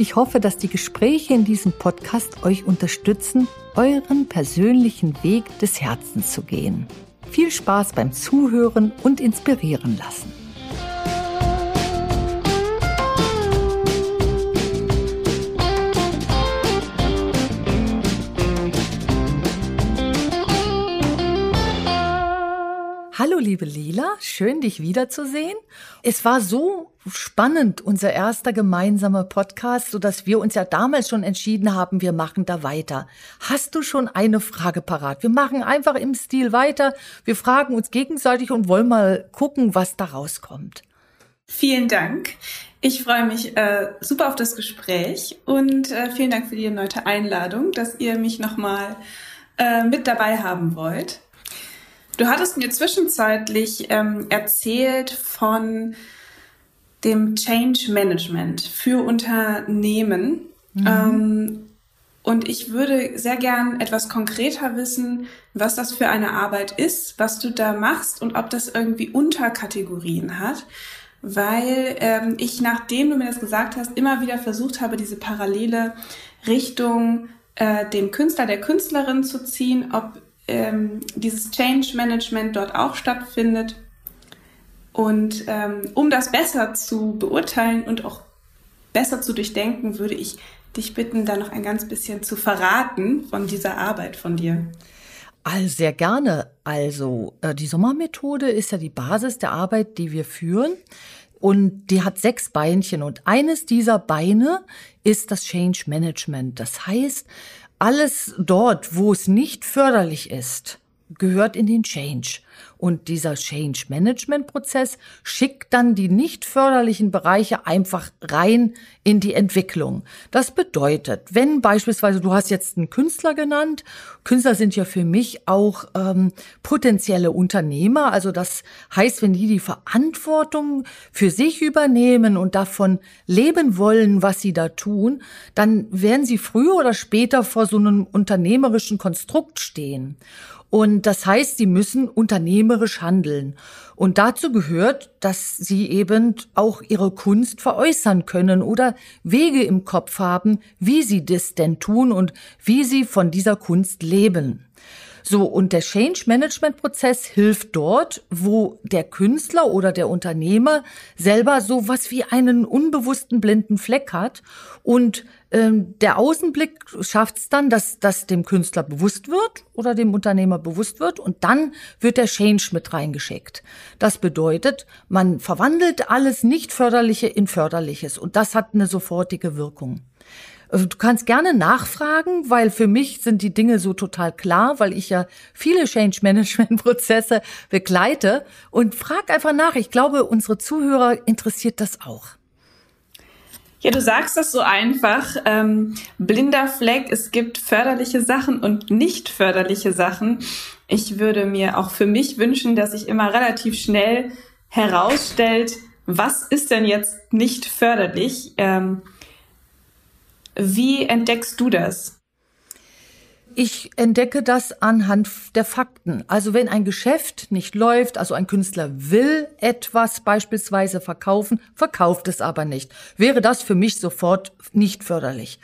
Ich hoffe, dass die Gespräche in diesem Podcast euch unterstützen, euren persönlichen Weg des Herzens zu gehen. Viel Spaß beim Zuhören und inspirieren lassen. Hallo liebe Lila, schön dich wiederzusehen. Es war so spannend, unser erster gemeinsamer Podcast, so dass wir uns ja damals schon entschieden haben, wir machen da weiter. Hast du schon eine Frage parat? Wir machen einfach im Stil weiter. Wir fragen uns gegenseitig und wollen mal gucken, was da rauskommt. Vielen Dank. Ich freue mich äh, super auf das Gespräch und äh, vielen Dank für die erneute Einladung, dass ihr mich nochmal äh, mit dabei haben wollt. Du hattest mir zwischenzeitlich ähm, erzählt von dem Change Management für Unternehmen. Mhm. Ähm, und ich würde sehr gern etwas konkreter wissen, was das für eine Arbeit ist, was du da machst und ob das irgendwie Unterkategorien hat. Weil ähm, ich, nachdem du mir das gesagt hast, immer wieder versucht habe, diese Parallele Richtung äh, dem Künstler, der Künstlerin zu ziehen, ob ähm, dieses Change Management dort auch stattfindet. Und ähm, um das besser zu beurteilen und auch besser zu durchdenken, würde ich dich bitten, da noch ein ganz bisschen zu verraten von dieser Arbeit von dir. Also sehr gerne. Also äh, die Sommermethode ist ja die Basis der Arbeit, die wir führen. Und die hat sechs Beinchen. Und eines dieser Beine ist das Change Management. Das heißt, alles dort, wo es nicht förderlich ist, gehört in den Change. Und dieser Change Management Prozess schickt dann die nicht förderlichen Bereiche einfach rein in die Entwicklung. Das bedeutet, wenn beispielsweise, du hast jetzt einen Künstler genannt, Künstler sind ja für mich auch ähm, potenzielle Unternehmer. Also das heißt, wenn die die Verantwortung für sich übernehmen und davon leben wollen, was sie da tun, dann werden sie früher oder später vor so einem unternehmerischen Konstrukt stehen. Und das heißt, sie müssen unternehmerisch handeln. Und dazu gehört, dass sie eben auch ihre Kunst veräußern können oder Wege im Kopf haben, wie sie das denn tun und wie sie von dieser Kunst leben. So, und der Change Management Prozess hilft dort, wo der Künstler oder der Unternehmer selber so was wie einen unbewussten blinden Fleck hat und der Außenblick schafft es dann, dass das dem Künstler bewusst wird oder dem Unternehmer bewusst wird und dann wird der Change mit reingeschickt. Das bedeutet, man verwandelt alles nicht förderliche in förderliches und das hat eine sofortige Wirkung. Also du kannst gerne nachfragen, weil für mich sind die Dinge so total klar, weil ich ja viele Change Management Prozesse begleite und frag einfach nach. Ich glaube, unsere Zuhörer interessiert das auch. Ja, du sagst das so einfach. Ähm, blinder Fleck, es gibt förderliche Sachen und nicht förderliche Sachen. Ich würde mir auch für mich wünschen, dass sich immer relativ schnell herausstellt, was ist denn jetzt nicht förderlich. Ähm, wie entdeckst du das? Ich entdecke das anhand der Fakten. Also wenn ein Geschäft nicht läuft, also ein Künstler will etwas beispielsweise verkaufen, verkauft es aber nicht, wäre das für mich sofort nicht förderlich.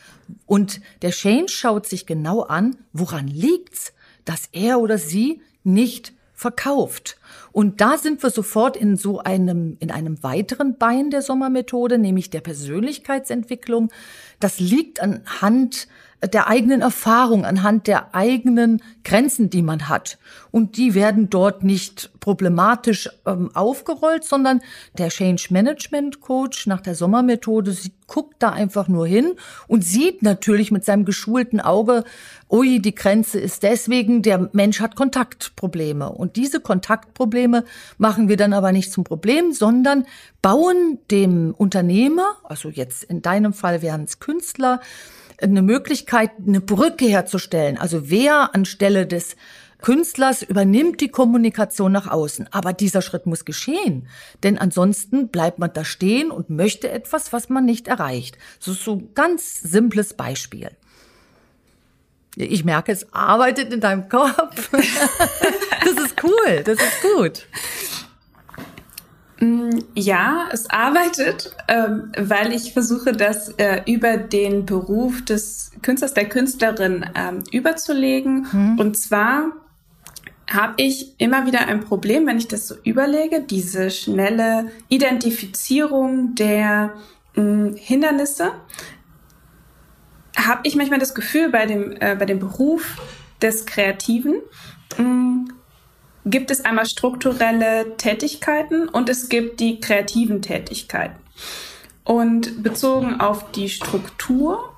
Und der Change schaut sich genau an, woran liegt's, dass er oder sie nicht verkauft. Und da sind wir sofort in so einem, in einem weiteren Bein der Sommermethode, nämlich der Persönlichkeitsentwicklung. Das liegt anhand der eigenen Erfahrung, anhand der eigenen Grenzen, die man hat. Und die werden dort nicht problematisch ähm, aufgerollt, sondern der Change Management Coach nach der Sommermethode sie guckt da einfach nur hin und sieht natürlich mit seinem geschulten Auge, ui, die Grenze ist deswegen, der Mensch hat Kontaktprobleme. Und diese Kontaktprobleme machen wir dann aber nicht zum Problem, sondern bauen dem Unternehmer, also jetzt in deinem Fall wären es Künstler, eine Möglichkeit, eine Brücke herzustellen. Also wer anstelle des Künstlers übernimmt die Kommunikation nach außen. Aber dieser Schritt muss geschehen. Denn ansonsten bleibt man da stehen und möchte etwas, was man nicht erreicht. So ist so ein ganz simples Beispiel. Ich merke, es arbeitet in deinem Kopf. Das ist cool, das ist gut. Mm, ja, es arbeitet, ähm, weil ich versuche, das äh, über den Beruf des Künstlers, der Künstlerin ähm, überzulegen. Hm. Und zwar habe ich immer wieder ein Problem, wenn ich das so überlege, diese schnelle Identifizierung der mh, mm, Hindernisse. Habe ich manchmal das Gefühl bei dem, äh, bei dem Beruf des Kreativen, mh, mm, gibt es einmal strukturelle Tätigkeiten und es gibt die kreativen Tätigkeiten. Und bezogen auf die Struktur,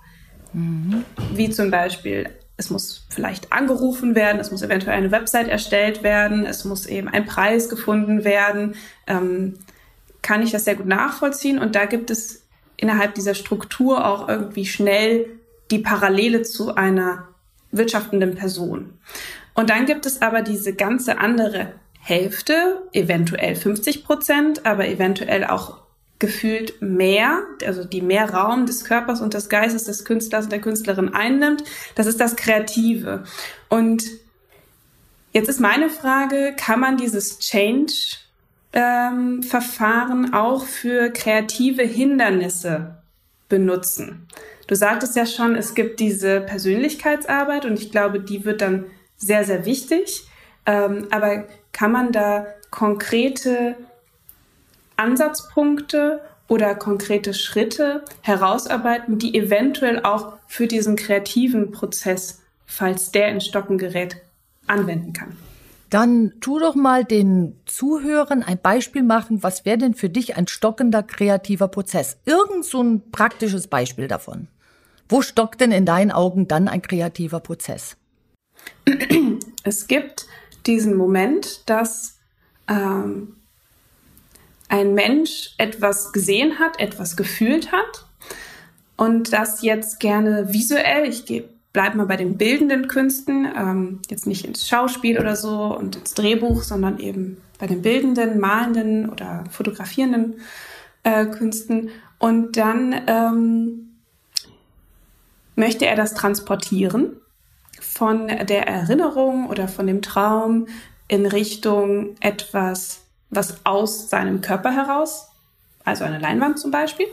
mhm. wie zum Beispiel, es muss vielleicht angerufen werden, es muss eventuell eine Website erstellt werden, es muss eben ein Preis gefunden werden, ähm, kann ich das sehr gut nachvollziehen. Und da gibt es innerhalb dieser Struktur auch irgendwie schnell die Parallele zu einer wirtschaftenden Person. Und dann gibt es aber diese ganze andere Hälfte, eventuell 50 Prozent, aber eventuell auch gefühlt mehr, also die mehr Raum des Körpers und des Geistes des Künstlers und der Künstlerin einnimmt. Das ist das Kreative. Und jetzt ist meine Frage, kann man dieses Change-Verfahren ähm, auch für kreative Hindernisse benutzen? Du sagtest ja schon, es gibt diese Persönlichkeitsarbeit und ich glaube, die wird dann sehr, sehr wichtig. Ähm, aber kann man da konkrete Ansatzpunkte oder konkrete Schritte herausarbeiten, die eventuell auch für diesen kreativen Prozess, falls der in Stocken gerät, anwenden kann? Dann tu doch mal den Zuhörern ein Beispiel machen, was wäre denn für dich ein stockender kreativer Prozess? Irgend so ein praktisches Beispiel davon. Wo stockt denn in deinen Augen dann ein kreativer Prozess? Es gibt diesen Moment, dass ähm, ein Mensch etwas gesehen hat, etwas gefühlt hat und das jetzt gerne visuell, ich gehe bleib mal bei den bildenden Künsten, ähm, jetzt nicht ins Schauspiel oder so und ins Drehbuch, sondern eben bei den bildenden, malenden oder fotografierenden äh, Künsten. Und dann ähm, möchte er das transportieren von der Erinnerung oder von dem Traum in Richtung etwas, was aus seinem Körper heraus, also eine Leinwand zum Beispiel.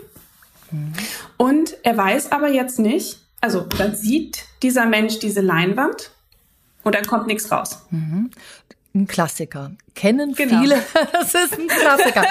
Mhm. Und er weiß aber jetzt nicht, also dann sieht dieser Mensch diese Leinwand und dann kommt nichts raus. Mhm. Ein Klassiker. Kennen genau. viele. Das ist ein Klassiker.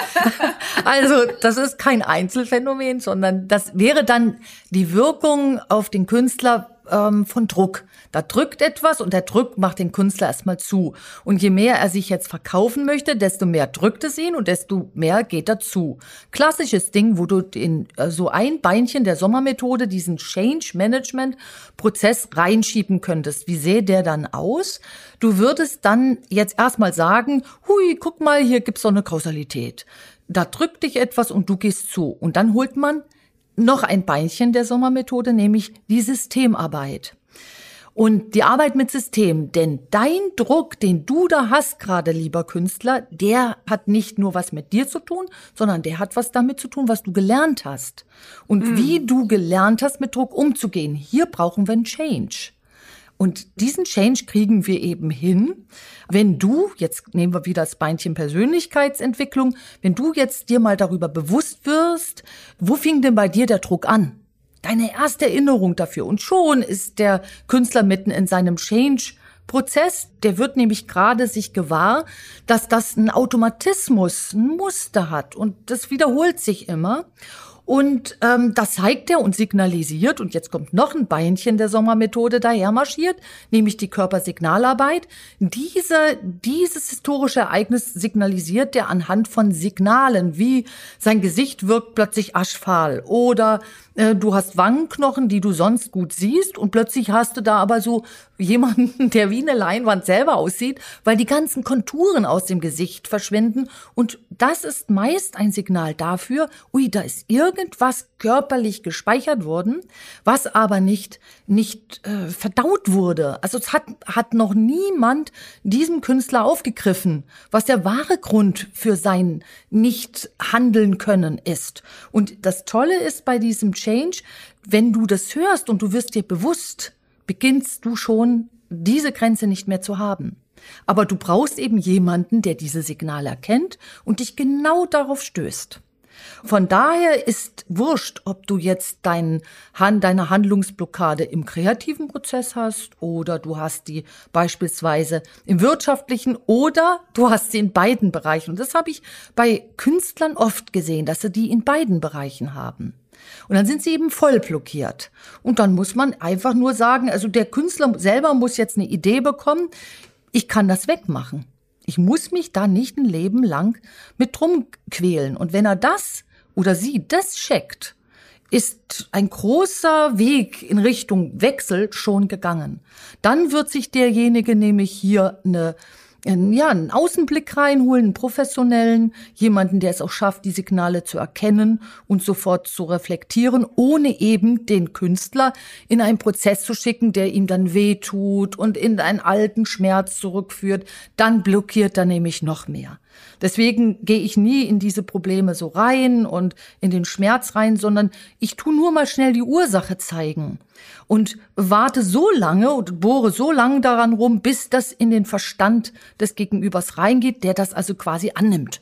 also, das ist kein Einzelfenomen, sondern das wäre dann die Wirkung auf den Künstler ähm, von Druck. Da drückt etwas und der Druck macht den Künstler erstmal zu. Und je mehr er sich jetzt verkaufen möchte, desto mehr drückt es ihn und desto mehr geht er zu. Klassisches Ding, wo du in äh, so ein Beinchen der Sommermethode diesen Change Management Prozess reinschieben könntest. Wie sähe der dann aus? Du würdest dann jetzt erstmal sagen, hui, guck mal, hier gibt's so eine Kausalität. Da drückt dich etwas und du gehst zu. Und dann holt man noch ein Beinchen der Sommermethode, nämlich die Systemarbeit. Und die Arbeit mit System, denn dein Druck, den du da hast gerade, lieber Künstler, der hat nicht nur was mit dir zu tun, sondern der hat was damit zu tun, was du gelernt hast. Und mhm. wie du gelernt hast, mit Druck umzugehen. Hier brauchen wir einen Change. Und diesen Change kriegen wir eben hin, wenn du, jetzt nehmen wir wieder das Beinchen Persönlichkeitsentwicklung, wenn du jetzt dir mal darüber bewusst wirst, wo fing denn bei dir der Druck an? Deine erste Erinnerung dafür. Und schon ist der Künstler mitten in seinem Change Prozess, der wird nämlich gerade sich gewahr, dass das ein Automatismus, ein Muster hat und das wiederholt sich immer. Und ähm, das zeigt er und signalisiert, und jetzt kommt noch ein Beinchen der Sommermethode daher marschiert, nämlich die Körpersignalarbeit. Diese, dieses historische Ereignis signalisiert er anhand von Signalen, wie sein Gesicht wirkt plötzlich aschfahl oder äh, du hast Wangenknochen, die du sonst gut siehst und plötzlich hast du da aber so, jemanden, der wie eine Leinwand selber aussieht, weil die ganzen Konturen aus dem Gesicht verschwinden. Und das ist meist ein Signal dafür, ui, da ist irgendwas körperlich gespeichert worden, was aber nicht, nicht äh, verdaut wurde. Also es hat, hat noch niemand diesem Künstler aufgegriffen, was der wahre Grund für sein nicht handeln können ist. Und das Tolle ist bei diesem Change, wenn du das hörst und du wirst dir bewusst, beginnst du schon diese Grenze nicht mehr zu haben. Aber du brauchst eben jemanden, der diese Signale erkennt und dich genau darauf stößt. Von daher ist wurscht, ob du jetzt dein, deine Handlungsblockade im kreativen Prozess hast oder du hast die beispielsweise im wirtschaftlichen oder du hast sie in beiden Bereichen. Und das habe ich bei Künstlern oft gesehen, dass sie die in beiden Bereichen haben. Und dann sind sie eben voll blockiert. Und dann muss man einfach nur sagen, also der Künstler selber muss jetzt eine Idee bekommen, ich kann das wegmachen. Ich muss mich da nicht ein Leben lang mit drum quälen. Und wenn er das oder sie das checkt, ist ein großer Weg in Richtung Wechsel schon gegangen. Dann wird sich derjenige nämlich hier eine ja, einen Außenblick reinholen, einen professionellen, jemanden, der es auch schafft, die Signale zu erkennen und sofort zu reflektieren, ohne eben den Künstler in einen Prozess zu schicken, der ihm dann wehtut und in einen alten Schmerz zurückführt. Dann blockiert er nämlich noch mehr. Deswegen gehe ich nie in diese Probleme so rein und in den Schmerz rein, sondern ich tu nur mal schnell die Ursache zeigen und warte so lange und bohre so lange daran rum, bis das in den Verstand des Gegenübers reingeht, der das also quasi annimmt.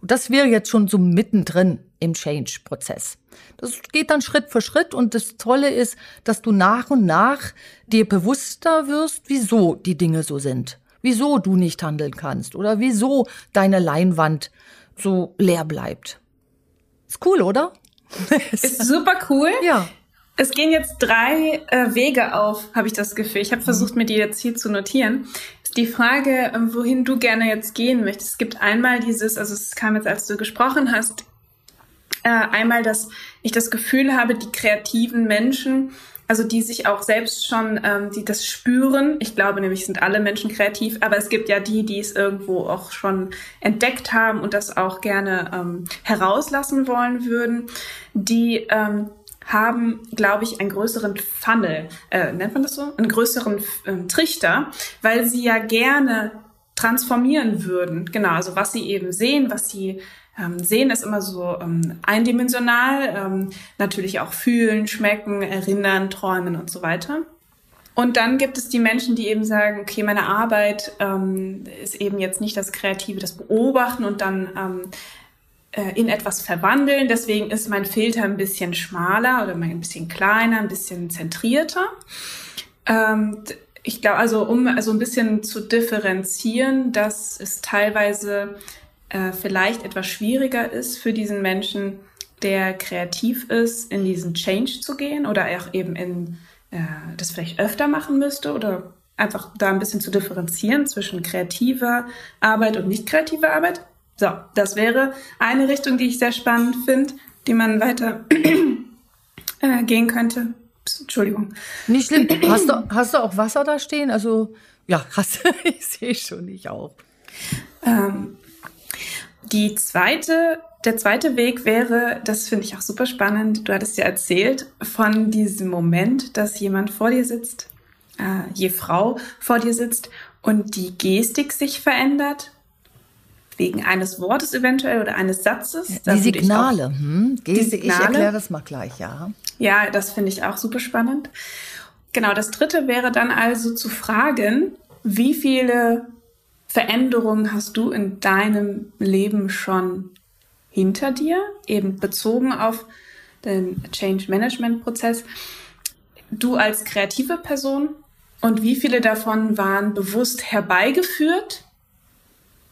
Und das wäre jetzt schon so mittendrin im Change-Prozess. Das geht dann Schritt für Schritt und das Tolle ist, dass du nach und nach dir bewusster wirst, wieso die Dinge so sind wieso du nicht handeln kannst oder wieso deine Leinwand so leer bleibt. Ist cool, oder? Ist super cool. Ja. Es gehen jetzt drei äh, Wege auf, habe ich das Gefühl. Ich habe versucht, mir die jetzt hier zu notieren. Ist die Frage, äh, wohin du gerne jetzt gehen möchtest. Es gibt einmal dieses, also es kam jetzt, als du gesprochen hast, äh, einmal, dass ich das Gefühl habe, die kreativen Menschen also die sich auch selbst schon, ähm, die das spüren. Ich glaube nämlich, sind alle Menschen kreativ, aber es gibt ja die, die es irgendwo auch schon entdeckt haben und das auch gerne ähm, herauslassen wollen würden, die ähm, haben, glaube ich, einen größeren Funnel, äh, nennt man das so? Einen größeren ähm, Trichter, weil sie ja gerne transformieren würden. Genau, also was sie eben sehen, was sie ähm, sehen ist immer so ähm, eindimensional, ähm, natürlich auch fühlen, schmecken, erinnern, träumen und so weiter. Und dann gibt es die Menschen, die eben sagen, okay, meine Arbeit ähm, ist eben jetzt nicht das Kreative, das Beobachten und dann ähm, äh, in etwas verwandeln. Deswegen ist mein Filter ein bisschen schmaler oder ein bisschen kleiner, ein bisschen zentrierter. Ähm, ich glaube, also um also ein bisschen zu differenzieren, dass es teilweise äh, vielleicht etwas schwieriger ist für diesen Menschen, der kreativ ist, in diesen Change zu gehen oder auch eben in äh, das vielleicht öfter machen müsste oder einfach da ein bisschen zu differenzieren zwischen kreativer Arbeit und nicht kreativer Arbeit. So, das wäre eine Richtung, die ich sehr spannend finde, die man weiter äh, gehen könnte. Psst, Entschuldigung. Nicht schlimm. Hast du, hast du auch Wasser da stehen? Also, ja, hast ich sehe schon, ich auch. Ähm, die zweite, der zweite Weg wäre, das finde ich auch super spannend, du hattest ja erzählt von diesem Moment, dass jemand vor dir sitzt, äh, je Frau vor dir sitzt und die Gestik sich verändert, wegen eines Wortes eventuell oder eines Satzes. Die Signale, hm? Gestik, die Signale. ich erkläre das mal gleich, ja. Ja, das finde ich auch super spannend. Genau, das dritte wäre dann also zu fragen, wie viele Veränderungen hast du in deinem Leben schon hinter dir, eben bezogen auf den Change Management Prozess? Du als kreative Person und wie viele davon waren bewusst herbeigeführt,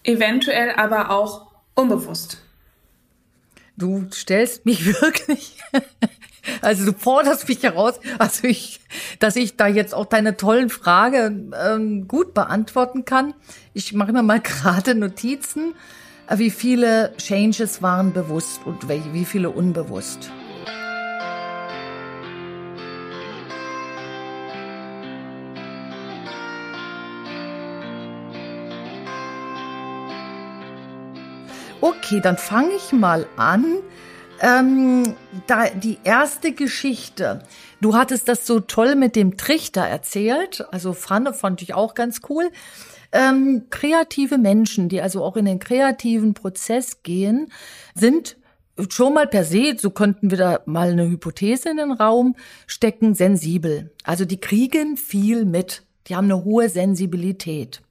eventuell aber auch unbewusst? Du stellst mich wirklich also du forderst mich heraus, also ich, dass ich da jetzt auch deine tollen Fragen ähm, gut beantworten kann. Ich mache mir mal gerade Notizen, äh, wie viele Changes waren bewusst und wie viele unbewusst. Okay, dann fange ich mal an ähm, da, die erste Geschichte. Du hattest das so toll mit dem Trichter erzählt. Also Pfanne fand ich auch ganz cool. Ähm, kreative Menschen, die also auch in den kreativen Prozess gehen, sind schon mal per se, so könnten wir da mal eine Hypothese in den Raum stecken, sensibel. Also die kriegen viel mit. Die haben eine hohe Sensibilität.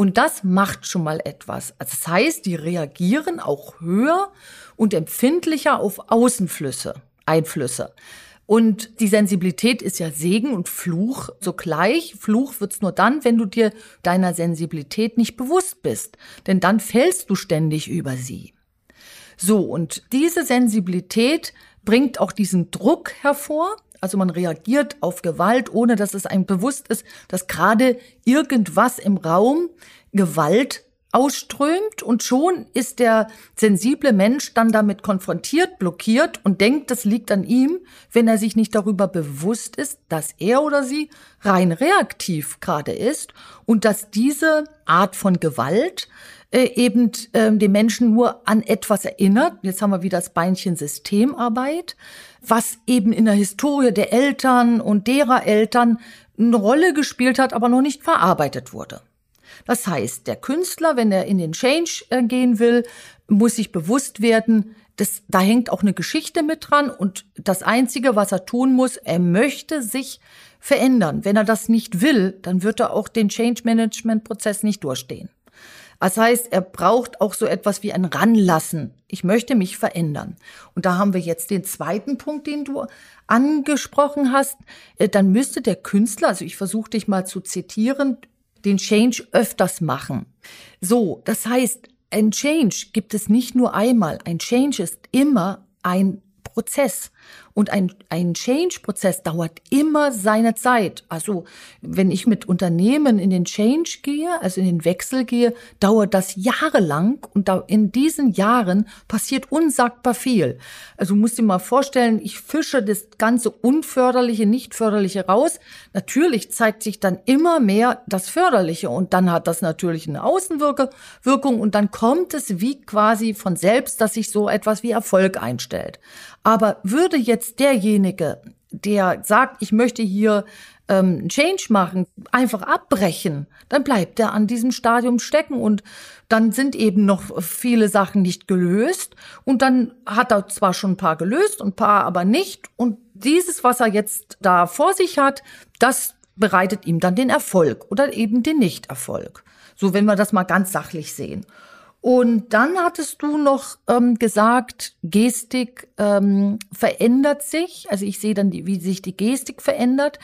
Und das macht schon mal etwas. Also das heißt, die reagieren auch höher und empfindlicher auf Außenflüsse, Einflüsse. Und die Sensibilität ist ja Segen und Fluch sogleich. Fluch wird's nur dann, wenn du dir deiner Sensibilität nicht bewusst bist. Denn dann fällst du ständig über sie. So, und diese Sensibilität bringt auch diesen Druck hervor. Also man reagiert auf Gewalt, ohne dass es einem bewusst ist, dass gerade irgendwas im Raum Gewalt ausströmt und schon ist der sensible Mensch dann damit konfrontiert, blockiert und denkt, das liegt an ihm, wenn er sich nicht darüber bewusst ist, dass er oder sie rein reaktiv gerade ist und dass diese Art von Gewalt äh, eben äh, den Menschen nur an etwas erinnert. Jetzt haben wir wieder das Beinchen Systemarbeit, was eben in der Historie der Eltern und derer Eltern eine Rolle gespielt hat, aber noch nicht verarbeitet wurde. Das heißt, der Künstler, wenn er in den Change äh, gehen will, muss sich bewusst werden, das, da hängt auch eine Geschichte mit dran und das Einzige, was er tun muss, er möchte sich verändern. Wenn er das nicht will, dann wird er auch den Change Management Prozess nicht durchstehen. Das heißt, er braucht auch so etwas wie ein Ranlassen. Ich möchte mich verändern. Und da haben wir jetzt den zweiten Punkt, den du angesprochen hast. Äh, dann müsste der Künstler, also ich versuche dich mal zu zitieren, den Change öfters machen. So, das heißt, ein Change gibt es nicht nur einmal. Ein Change ist immer ein Prozess. Und ein, ein Change-Prozess dauert immer seine Zeit. Also wenn ich mit Unternehmen in den Change gehe, also in den Wechsel gehe, dauert das jahrelang und da in diesen Jahren passiert unsagbar viel. Also musst dir mal vorstellen, ich fische das ganze Unförderliche, Nicht-Förderliche raus. Natürlich zeigt sich dann immer mehr das Förderliche und dann hat das natürlich eine Außenwirkung und dann kommt es wie quasi von selbst, dass sich so etwas wie Erfolg einstellt. Aber würde jetzt derjenige, der sagt, ich möchte hier ähm, Change machen, einfach abbrechen, dann bleibt er an diesem Stadium stecken und dann sind eben noch viele Sachen nicht gelöst und dann hat er zwar schon ein paar gelöst und ein paar aber nicht und dieses, was er jetzt da vor sich hat, das bereitet ihm dann den Erfolg oder eben den Nichterfolg. So, wenn wir das mal ganz sachlich sehen. Und dann hattest du noch ähm, gesagt, Gestik ähm, verändert sich. Also ich sehe dann, die, wie sich die Gestik verändert.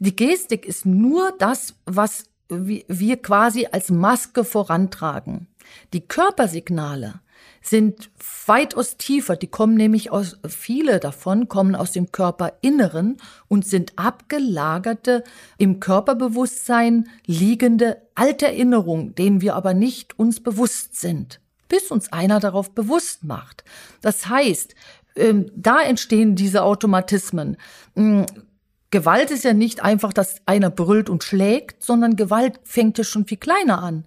Die Gestik ist nur das, was wir quasi als Maske vorantragen. Die Körpersignale sind weitaus tiefer. Die kommen nämlich aus, viele davon kommen aus dem Körperinneren und sind abgelagerte, im Körperbewusstsein liegende alte Erinnerungen, denen wir aber nicht uns bewusst sind, bis uns einer darauf bewusst macht. Das heißt, ähm, da entstehen diese Automatismen. Hm, Gewalt ist ja nicht einfach, dass einer brüllt und schlägt, sondern Gewalt fängt ja schon viel kleiner an.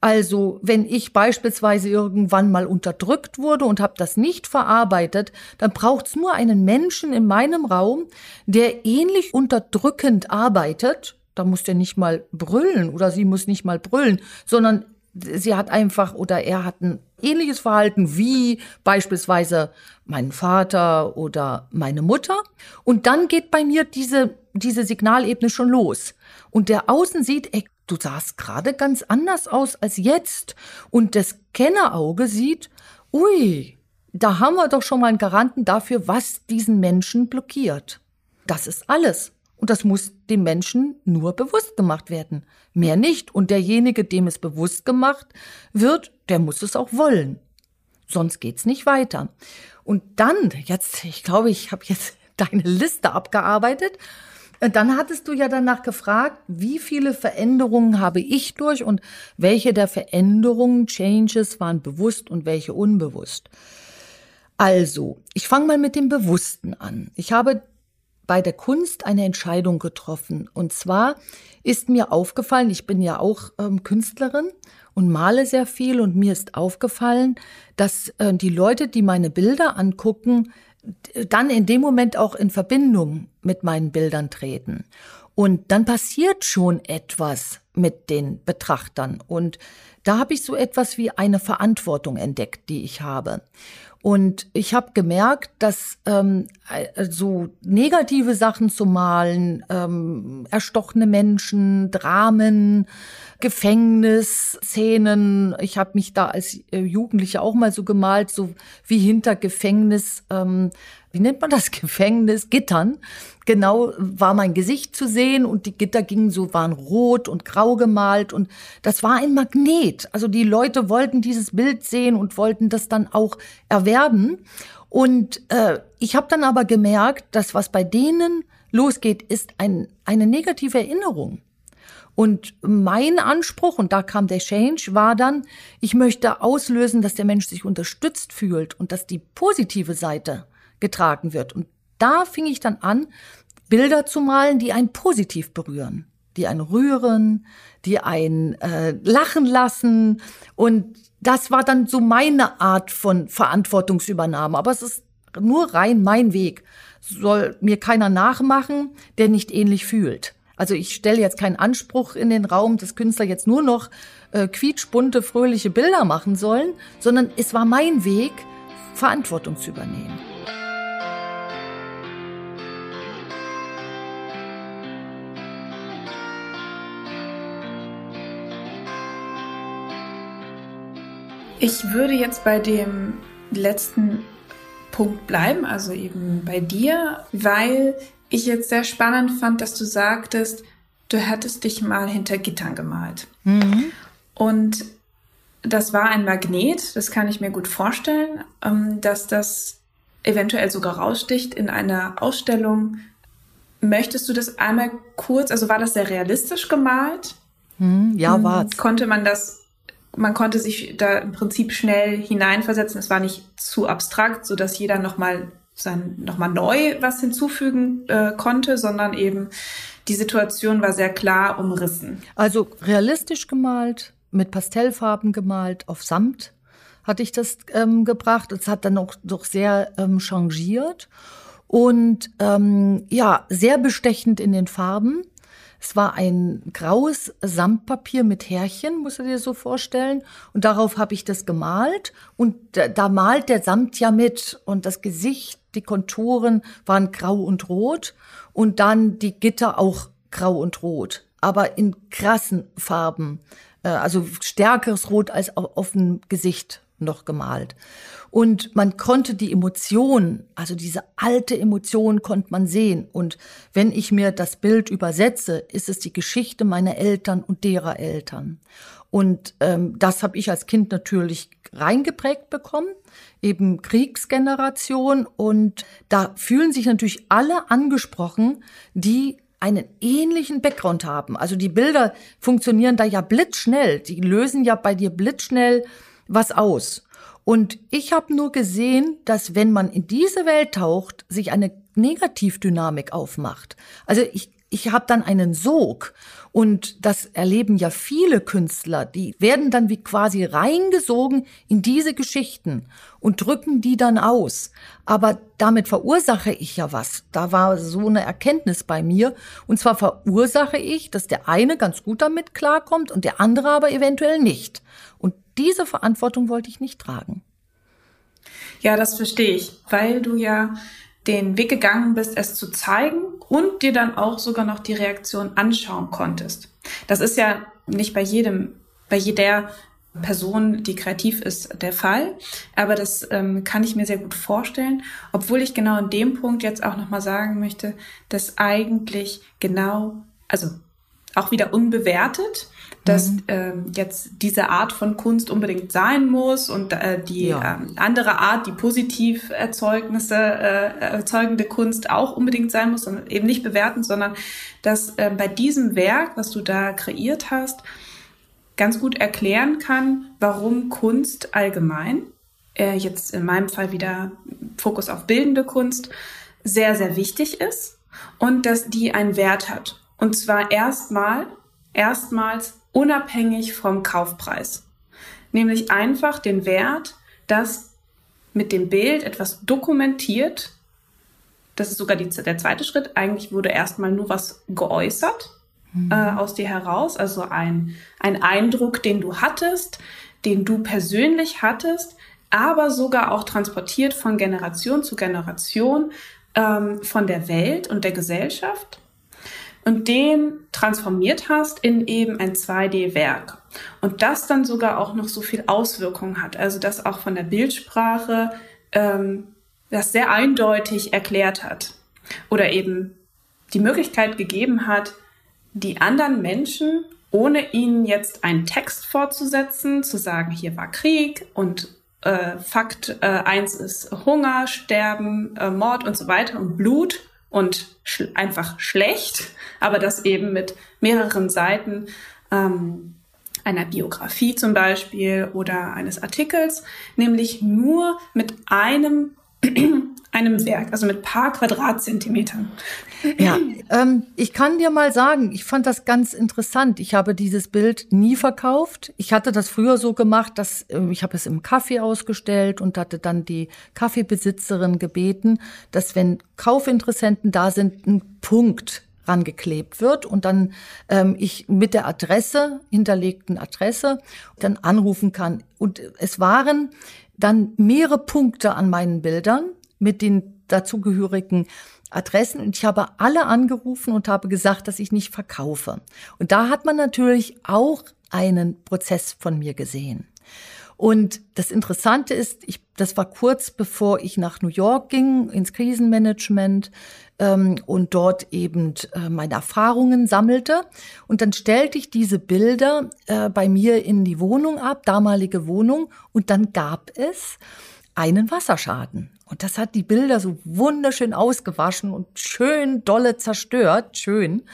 Also wenn ich beispielsweise irgendwann mal unterdrückt wurde und habe das nicht verarbeitet, dann braucht es nur einen Menschen in meinem Raum, der ähnlich unterdrückend arbeitet. Da muss der nicht mal brüllen oder sie muss nicht mal brüllen, sondern sie hat einfach oder er hat ein ähnliches Verhalten wie beispielsweise mein Vater oder meine Mutter. Und dann geht bei mir diese, diese Signalebene schon los. Und der Außen sieht, ey, du sahst gerade ganz anders aus als jetzt. Und das Kennerauge sieht, ui, da haben wir doch schon mal einen Garanten dafür, was diesen Menschen blockiert. Das ist alles. Und das muss dem Menschen nur bewusst gemacht werden. Mehr nicht. Und derjenige, dem es bewusst gemacht wird, der muss es auch wollen. Sonst geht's nicht weiter. Und dann, jetzt, ich glaube, ich habe jetzt deine Liste abgearbeitet. Dann hattest du ja danach gefragt, wie viele Veränderungen habe ich durch und welche der Veränderungen, Changes waren bewusst und welche unbewusst. Also, ich fange mal mit dem Bewussten an. Ich habe bei der Kunst eine Entscheidung getroffen. Und zwar ist mir aufgefallen, ich bin ja auch ähm, Künstlerin und male sehr viel und mir ist aufgefallen, dass äh, die Leute, die meine Bilder angucken, dann in dem Moment auch in Verbindung mit meinen Bildern treten. Und dann passiert schon etwas mit den Betrachtern. Und da habe ich so etwas wie eine Verantwortung entdeckt, die ich habe. Und ich habe gemerkt, dass ähm, äh, so negative Sachen zu malen, ähm, erstochene Menschen, Dramen, Gefängnisszenen. Ich habe mich da als äh, Jugendliche auch mal so gemalt, so wie hinter Gefängnis, ähm, wie nennt man das Gefängnis, Gittern. Genau war mein Gesicht zu sehen und die Gitter gingen so, waren rot und grau gemalt und das war ein Magnet. Also die Leute wollten dieses Bild sehen und wollten das dann auch erwerben. Und äh, ich habe dann aber gemerkt, dass was bei denen losgeht, ist ein, eine negative Erinnerung. Und mein Anspruch, und da kam der Change, war dann, ich möchte auslösen, dass der Mensch sich unterstützt fühlt und dass die positive Seite getragen wird. Und da fing ich dann an, Bilder zu malen, die einen positiv berühren, die einen rühren, die einen äh, lachen lassen. Und das war dann so meine Art von Verantwortungsübernahme. Aber es ist nur rein mein Weg. Soll mir keiner nachmachen, der nicht ähnlich fühlt. Also ich stelle jetzt keinen Anspruch in den Raum, dass Künstler jetzt nur noch äh, quietschbunte, fröhliche Bilder machen sollen, sondern es war mein Weg, Verantwortung zu übernehmen. Ich würde jetzt bei dem letzten Punkt bleiben, also eben bei dir, weil ich jetzt sehr spannend fand, dass du sagtest, du hättest dich mal hinter Gittern gemalt. Mhm. Und das war ein Magnet, das kann ich mir gut vorstellen, ähm, dass das eventuell sogar raussticht in einer Ausstellung. Möchtest du das einmal kurz, also war das sehr realistisch gemalt? Mhm, ja, war Konnte man das man konnte sich da im Prinzip schnell hineinversetzen. Es war nicht zu abstrakt, so dass jeder nochmal sein nochmal neu was hinzufügen äh, konnte, sondern eben die Situation war sehr klar umrissen. Also realistisch gemalt, mit Pastellfarben gemalt, auf Samt hatte ich das ähm, gebracht. Es hat dann auch doch sehr ähm, changiert und ähm, ja, sehr bestechend in den Farben. Es war ein graues Samtpapier mit Härchen, musst du dir so vorstellen. Und darauf habe ich das gemalt. Und da, da malt der Samt ja mit. Und das Gesicht die Konturen waren grau und rot und dann die Gitter auch grau und rot, aber in krassen Farben, äh, also stärkeres Rot als auf dem Gesicht noch gemalt. Und man konnte die Emotion, also diese alte Emotion konnte man sehen. Und wenn ich mir das Bild übersetze, ist es die Geschichte meiner Eltern und derer Eltern. Und ähm, das habe ich als Kind natürlich reingeprägt bekommen, eben Kriegsgeneration. Und da fühlen sich natürlich alle angesprochen, die einen ähnlichen Background haben. Also die Bilder funktionieren da ja blitzschnell. Die lösen ja bei dir blitzschnell was aus. Und ich habe nur gesehen, dass wenn man in diese Welt taucht, sich eine Negativdynamik aufmacht. Also ich ich habe dann einen Sog und das erleben ja viele Künstler, die werden dann wie quasi reingesogen in diese Geschichten und drücken die dann aus. Aber damit verursache ich ja was. Da war so eine Erkenntnis bei mir. Und zwar verursache ich, dass der eine ganz gut damit klarkommt und der andere aber eventuell nicht. Und diese Verantwortung wollte ich nicht tragen. Ja, das verstehe ich, weil du ja den Weg gegangen bist, es zu zeigen und dir dann auch sogar noch die Reaktion anschauen konntest. Das ist ja nicht bei jedem, bei jeder Person, die kreativ ist, der Fall. Aber das ähm, kann ich mir sehr gut vorstellen, obwohl ich genau in dem Punkt jetzt auch nochmal sagen möchte, dass eigentlich genau, also auch wieder unbewertet, dass mhm. äh, jetzt diese Art von Kunst unbedingt sein muss und äh, die ja. äh, andere Art, die positiv Erzeugnisse äh, erzeugende Kunst auch unbedingt sein muss und eben nicht bewerten, sondern dass äh, bei diesem Werk, was du da kreiert hast, ganz gut erklären kann, warum Kunst allgemein, äh, jetzt in meinem Fall wieder Fokus auf bildende Kunst, sehr, sehr wichtig ist und dass die einen Wert hat. Und zwar erstmal, erstmals unabhängig vom Kaufpreis. Nämlich einfach den Wert, dass mit dem Bild etwas dokumentiert. Das ist sogar die, der zweite Schritt. Eigentlich wurde erstmal nur was geäußert mhm. äh, aus dir heraus. Also ein, ein Eindruck, den du hattest, den du persönlich hattest, aber sogar auch transportiert von Generation zu Generation ähm, von der Welt und der Gesellschaft und den transformiert hast in eben ein 2D-Werk. Und das dann sogar auch noch so viel Auswirkung hat. Also das auch von der Bildsprache ähm, das sehr eindeutig erklärt hat. Oder eben die Möglichkeit gegeben hat, die anderen Menschen, ohne ihnen jetzt einen Text vorzusetzen, zu sagen, hier war Krieg und äh, Fakt äh, eins ist Hunger, Sterben, äh, Mord und so weiter und Blut und sch einfach schlecht, aber das eben mit mehreren Seiten ähm, einer Biografie zum Beispiel oder eines Artikels, nämlich nur mit einem einem Werk, also mit paar Quadratzentimetern. Ja, ähm, ich kann dir mal sagen, ich fand das ganz interessant. Ich habe dieses Bild nie verkauft. Ich hatte das früher so gemacht, dass äh, ich habe es im Kaffee ausgestellt und hatte dann die Kaffeebesitzerin gebeten, dass wenn Kaufinteressenten da sind, ein Punkt rangeklebt wird und dann ähm, ich mit der Adresse, hinterlegten Adresse, dann anrufen kann. Und es waren dann mehrere Punkte an meinen Bildern mit den dazugehörigen Adressen und ich habe alle angerufen und habe gesagt, dass ich nicht verkaufe. Und da hat man natürlich auch einen Prozess von mir gesehen. Und das Interessante ist, ich, das war kurz bevor ich nach New York ging, ins Krisenmanagement ähm, und dort eben äh, meine Erfahrungen sammelte. Und dann stellte ich diese Bilder äh, bei mir in die Wohnung ab, damalige Wohnung, und dann gab es einen Wasserschaden. Und das hat die Bilder so wunderschön ausgewaschen und schön dolle zerstört, schön.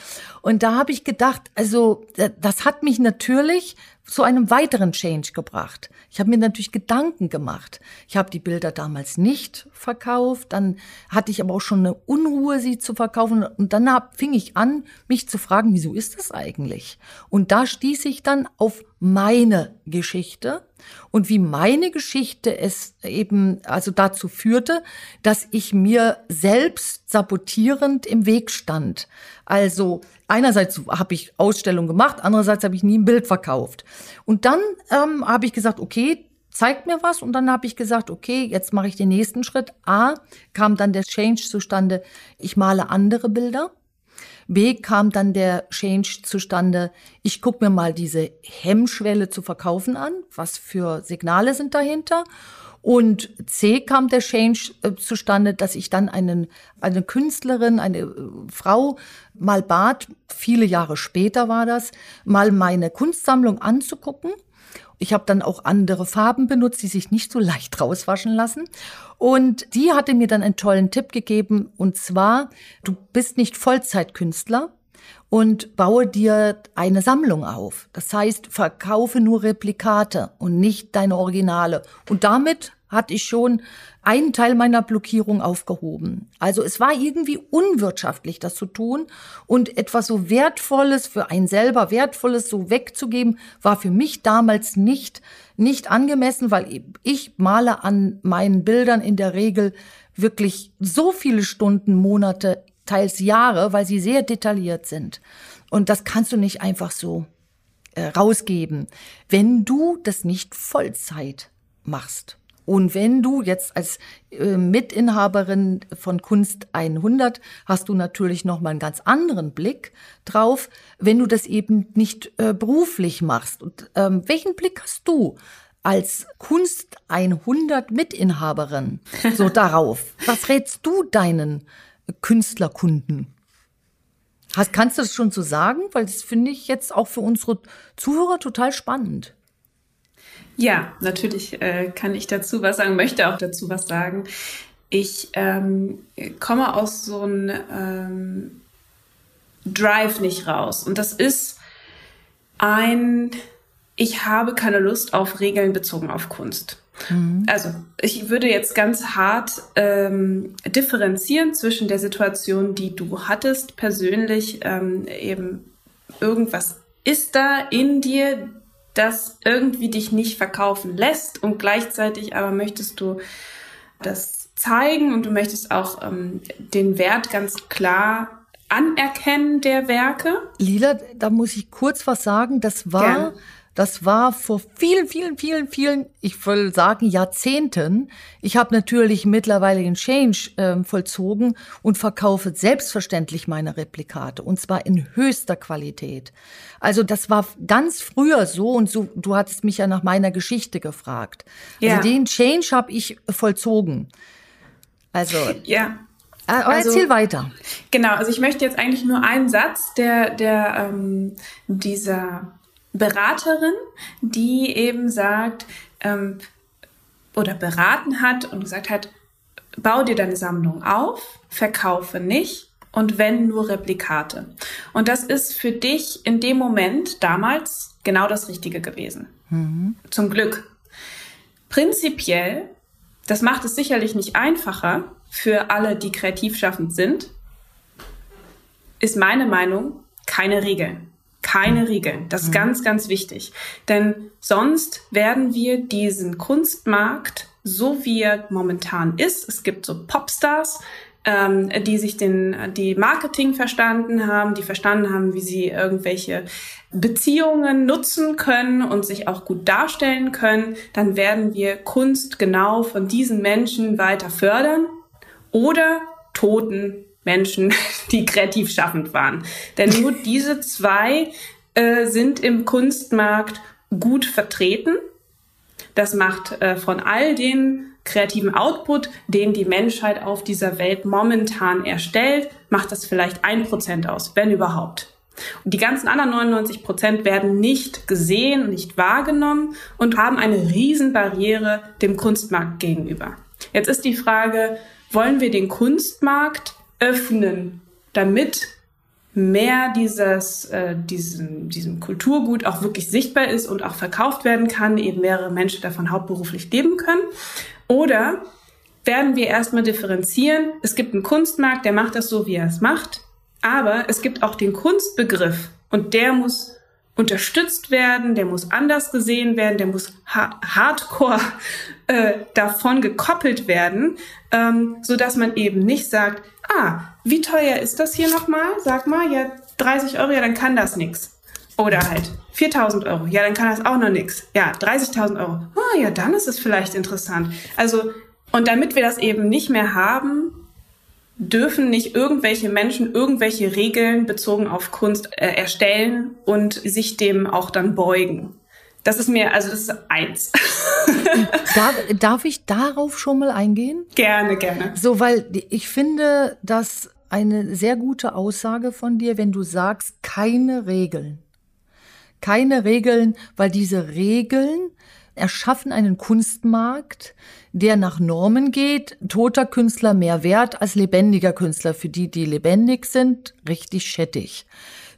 Und da habe ich gedacht, also das hat mich natürlich zu einem weiteren Change gebracht. Ich habe mir natürlich Gedanken gemacht. Ich habe die Bilder damals nicht verkauft, dann hatte ich aber auch schon eine Unruhe, sie zu verkaufen. Und dann fing ich an, mich zu fragen, wieso ist das eigentlich? Und da stieß ich dann auf meine Geschichte und wie meine Geschichte es eben also dazu führte, dass ich mir selbst sabotierend im Weg stand. Also einerseits habe ich Ausstellungen gemacht, andererseits habe ich nie ein Bild verkauft. Und dann ähm, habe ich gesagt, okay, zeigt mir was. Und dann habe ich gesagt, okay, jetzt mache ich den nächsten Schritt. A, kam dann der Change zustande, ich male andere Bilder. B kam dann der Change zustande, ich gucke mir mal diese Hemmschwelle zu verkaufen an, was für Signale sind dahinter. Und C kam der Change äh, zustande, dass ich dann einen, eine Künstlerin, eine äh, Frau mal bat, viele Jahre später war das, mal meine Kunstsammlung anzugucken. Ich habe dann auch andere Farben benutzt, die sich nicht so leicht rauswaschen lassen. Und die hatte mir dann einen tollen Tipp gegeben, und zwar, du bist nicht Vollzeitkünstler, und baue dir eine Sammlung auf. Das heißt, verkaufe nur Replikate und nicht deine Originale. Und damit hatte ich schon einen Teil meiner Blockierung aufgehoben. Also es war irgendwie unwirtschaftlich, das zu tun und etwas so Wertvolles für einen selber Wertvolles so wegzugeben, war für mich damals nicht, nicht angemessen, weil ich male an meinen Bildern in der Regel wirklich so viele Stunden, Monate teils Jahre, weil sie sehr detailliert sind. Und das kannst du nicht einfach so äh, rausgeben, wenn du das nicht Vollzeit machst. Und wenn du jetzt als äh, Mitinhaberin von Kunst 100 hast du natürlich noch mal einen ganz anderen Blick drauf, wenn du das eben nicht äh, beruflich machst. Und ähm, welchen Blick hast du als Kunst 100 Mitinhaberin so darauf? Was rätst du deinen Künstlerkunden. Hast, kannst du das schon so sagen? Weil das finde ich jetzt auch für unsere Zuhörer total spannend. Ja, natürlich äh, kann ich dazu was sagen, möchte auch dazu was sagen. Ich ähm, komme aus so einem ähm, Drive nicht raus. Und das ist ein, ich habe keine Lust auf Regeln bezogen auf Kunst. Mhm. Also ich würde jetzt ganz hart ähm, differenzieren zwischen der Situation, die du hattest persönlich, ähm, eben irgendwas ist da in dir, das irgendwie dich nicht verkaufen lässt und gleichzeitig aber möchtest du das zeigen und du möchtest auch ähm, den Wert ganz klar anerkennen der Werke. Lila, da muss ich kurz was sagen. Das war Gerne. Das war vor vielen, vielen, vielen, vielen, ich will sagen Jahrzehnten. Ich habe natürlich mittlerweile den Change äh, vollzogen und verkaufe selbstverständlich meine Replikate und zwar in höchster Qualität. Also das war ganz früher so und so. Du hattest mich ja nach meiner Geschichte gefragt. Also ja. den Change habe ich vollzogen. Also ja. Ah, aber also, erzähl weiter. Genau, also ich möchte jetzt eigentlich nur einen Satz, der, der ähm, dieser Beraterin, die eben sagt ähm, oder beraten hat und gesagt hat, bau dir deine Sammlung auf, verkaufe nicht und wenn nur Replikate. Und das ist für dich in dem Moment damals genau das Richtige gewesen. Mhm. Zum Glück. Prinzipiell, das macht es sicherlich nicht einfacher für alle, die kreativ schaffend sind, ist meine Meinung keine Regeln keine Regeln. Das ist mhm. ganz, ganz wichtig. Denn sonst werden wir diesen Kunstmarkt, so wie er momentan ist, es gibt so Popstars, ähm, die sich den, die Marketing verstanden haben, die verstanden haben, wie sie irgendwelche Beziehungen nutzen können und sich auch gut darstellen können, dann werden wir Kunst genau von diesen Menschen weiter fördern oder toten Menschen, die kreativ schaffend waren. Denn nur diese zwei äh, sind im Kunstmarkt gut vertreten. Das macht äh, von all den kreativen Output, den die Menschheit auf dieser Welt momentan erstellt, macht das vielleicht ein Prozent aus, wenn überhaupt. Und die ganzen anderen 99 Prozent werden nicht gesehen, nicht wahrgenommen und haben eine Riesenbarriere dem Kunstmarkt gegenüber. Jetzt ist die Frage, wollen wir den Kunstmarkt öffnen, damit mehr dieses, äh, diesem, diesem Kulturgut auch wirklich sichtbar ist und auch verkauft werden kann, eben mehrere Menschen davon hauptberuflich leben können. Oder werden wir erstmal differenzieren, es gibt einen Kunstmarkt, der macht das so, wie er es macht, aber es gibt auch den Kunstbegriff und der muss unterstützt werden, der muss anders gesehen werden, der muss ha hardcore äh, davon gekoppelt werden, ähm, so man eben nicht sagt, ah, wie teuer ist das hier nochmal? Sag mal, ja, 30 Euro, ja, dann kann das nix. Oder halt 4000 Euro, ja, dann kann das auch noch nix. Ja, 30.000 Euro, ah, ja, dann ist es vielleicht interessant. Also, und damit wir das eben nicht mehr haben, dürfen nicht irgendwelche Menschen irgendwelche Regeln bezogen auf Kunst äh, erstellen und sich dem auch dann beugen. Das ist mir, also das ist eins. darf, darf ich darauf schon mal eingehen? Gerne, gerne. So, weil ich finde, dass eine sehr gute Aussage von dir, wenn du sagst, keine Regeln. Keine Regeln, weil diese Regeln erschaffen einen Kunstmarkt, der nach Normen geht. Toter Künstler mehr wert als lebendiger Künstler. Für die, die lebendig sind, richtig schettig.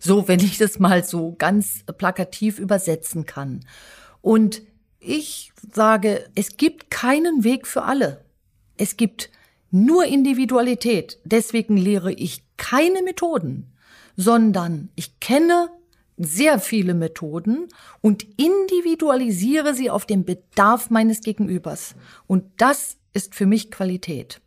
So, wenn ich das mal so ganz plakativ übersetzen kann. Und ich sage, es gibt keinen Weg für alle. Es gibt nur Individualität. Deswegen lehre ich keine Methoden, sondern ich kenne sehr viele Methoden und individualisiere sie auf den Bedarf meines Gegenübers. Und das ist für mich Qualität.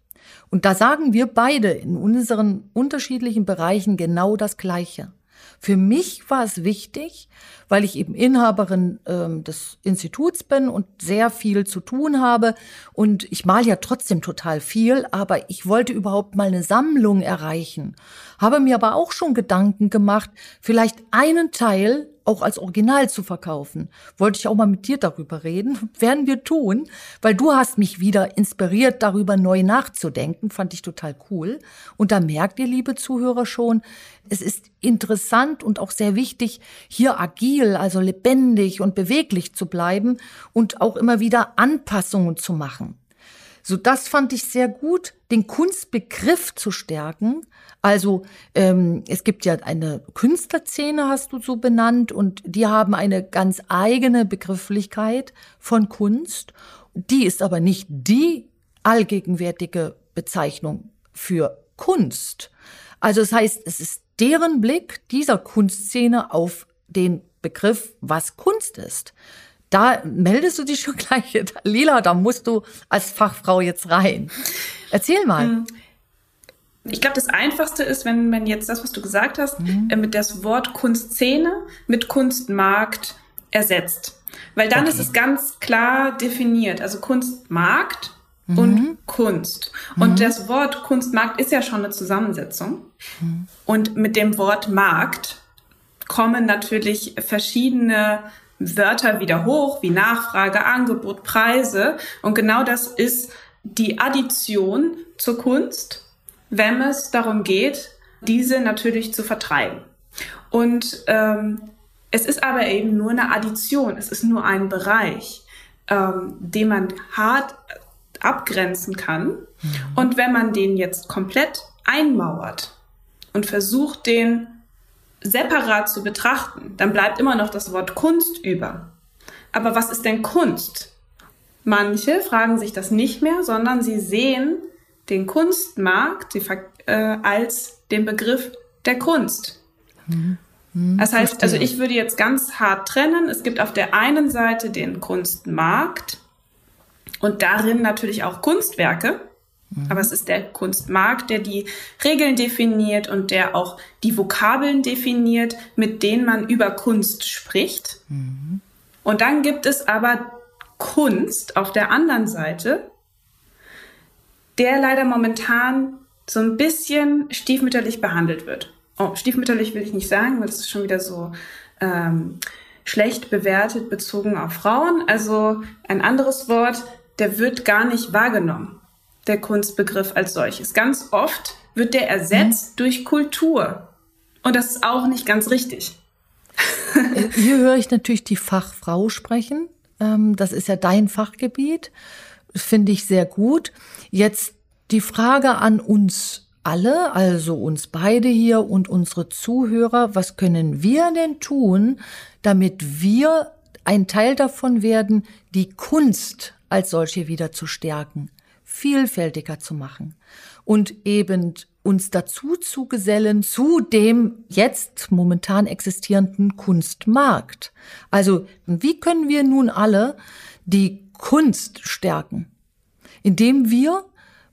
Und da sagen wir beide in unseren unterschiedlichen Bereichen genau das Gleiche. Für mich war es wichtig, weil ich eben Inhaberin ähm, des Instituts bin und sehr viel zu tun habe. Und ich mal ja trotzdem total viel, aber ich wollte überhaupt mal eine Sammlung erreichen. Habe mir aber auch schon Gedanken gemacht, vielleicht einen Teil auch als Original zu verkaufen. Wollte ich auch mal mit dir darüber reden. Werden wir tun, weil du hast mich wieder inspiriert, darüber neu nachzudenken. Fand ich total cool. Und da merkt ihr, liebe Zuhörer, schon, es ist interessant und auch sehr wichtig, hier agil, also lebendig und beweglich zu bleiben und auch immer wieder Anpassungen zu machen. So, das fand ich sehr gut, den Kunstbegriff zu stärken. Also ähm, es gibt ja eine Künstlerszene, hast du so benannt, und die haben eine ganz eigene Begrifflichkeit von Kunst. Die ist aber nicht die allgegenwärtige Bezeichnung für Kunst. Also das heißt, es ist deren Blick dieser Kunstszene auf den Begriff, was Kunst ist. Da meldest du dich schon gleich, Lila, da musst du als Fachfrau jetzt rein. Erzähl mal. Hm. Ich glaube, das Einfachste ist, wenn man jetzt das, was du gesagt hast, mhm. Äh, mit das Wort Kunstszene mit Kunstmarkt ersetzt. Weil dann okay. ist es ganz klar definiert. Also Kunstmarkt mhm. und Kunst. Und mhm. das Wort Kunstmarkt ist ja schon eine Zusammensetzung. Mhm. Und mit dem Wort Markt kommen natürlich verschiedene Wörter wieder hoch, wie Nachfrage, Angebot, Preise. Und genau das ist die Addition zur Kunst, wenn es darum geht, diese natürlich zu vertreiben. Und ähm, es ist aber eben nur eine Addition, es ist nur ein Bereich, ähm, den man hart abgrenzen kann. Mhm. Und wenn man den jetzt komplett einmauert und versucht, den separat zu betrachten, dann bleibt immer noch das Wort Kunst über. Aber was ist denn Kunst? Manche fragen sich das nicht mehr, sondern sie sehen den Kunstmarkt äh, als den Begriff der Kunst. Mhm. Mhm, das heißt, also ich würde jetzt ganz hart trennen. Es gibt auf der einen Seite den Kunstmarkt und darin natürlich auch Kunstwerke. Mhm. Aber es ist der Kunstmarkt, der die Regeln definiert und der auch die Vokabeln definiert, mit denen man über Kunst spricht. Mhm. Und dann gibt es aber Kunst auf der anderen Seite, der leider momentan so ein bisschen stiefmütterlich behandelt wird. Oh, stiefmütterlich will ich nicht sagen, weil es ist schon wieder so ähm, schlecht bewertet bezogen auf Frauen. Also ein anderes Wort, der wird gar nicht wahrgenommen der Kunstbegriff als solches. Ganz oft wird der ersetzt mhm. durch Kultur. Und das ist auch nicht ganz richtig. Äh, hier höre ich natürlich die Fachfrau sprechen. Ähm, das ist ja dein Fachgebiet. Finde ich sehr gut. Jetzt die Frage an uns alle, also uns beide hier und unsere Zuhörer. Was können wir denn tun, damit wir ein Teil davon werden, die Kunst als solche wieder zu stärken? Vielfältiger zu machen und eben uns dazu zu gesellen zu dem jetzt momentan existierenden Kunstmarkt. Also, wie können wir nun alle die Kunst stärken? Indem wir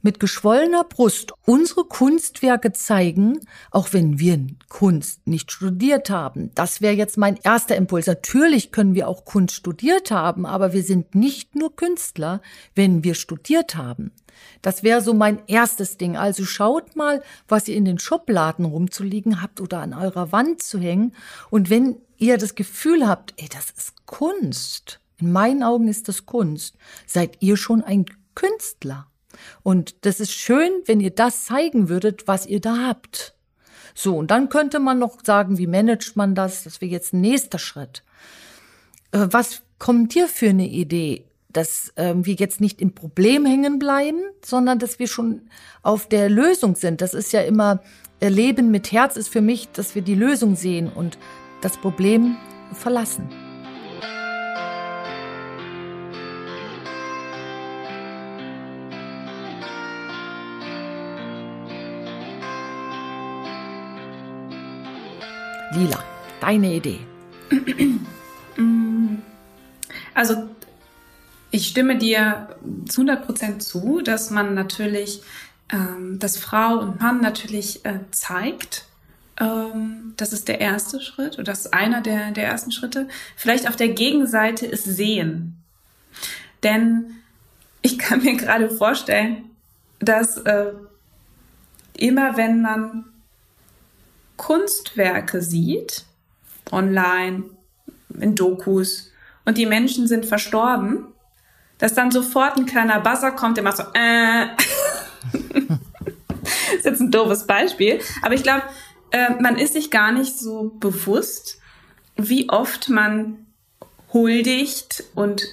mit geschwollener Brust unsere Kunstwerke zeigen, auch wenn wir Kunst nicht studiert haben. Das wäre jetzt mein erster Impuls. Natürlich können wir auch Kunst studiert haben, aber wir sind nicht nur Künstler, wenn wir studiert haben. Das wäre so mein erstes Ding. Also schaut mal, was ihr in den Schubladen rumzuliegen habt oder an eurer Wand zu hängen. Und wenn ihr das Gefühl habt, ey, das ist Kunst, in meinen Augen ist das Kunst, seid ihr schon ein Künstler. Und das ist schön, wenn ihr das zeigen würdet, was ihr da habt. So, und dann könnte man noch sagen, wie managt man das? Das wäre jetzt ein nächster Schritt. Äh, was kommt dir für eine Idee, dass ähm, wir jetzt nicht im Problem hängen bleiben, sondern dass wir schon auf der Lösung sind? Das ist ja immer, äh, Leben mit Herz ist für mich, dass wir die Lösung sehen und das Problem verlassen. Lila, deine Idee. Also ich stimme dir zu 100 Prozent zu, dass man natürlich, ähm, dass Frau und Mann natürlich äh, zeigt, ähm, das ist der erste Schritt oder das ist einer der, der ersten Schritte. Vielleicht auf der Gegenseite ist Sehen. Denn ich kann mir gerade vorstellen, dass äh, immer wenn man Kunstwerke sieht, online, in Dokus, und die Menschen sind verstorben, dass dann sofort ein kleiner Buzzer kommt, der macht so, äh. das ist jetzt ein doofes Beispiel, aber ich glaube, äh, man ist sich gar nicht so bewusst, wie oft man huldigt und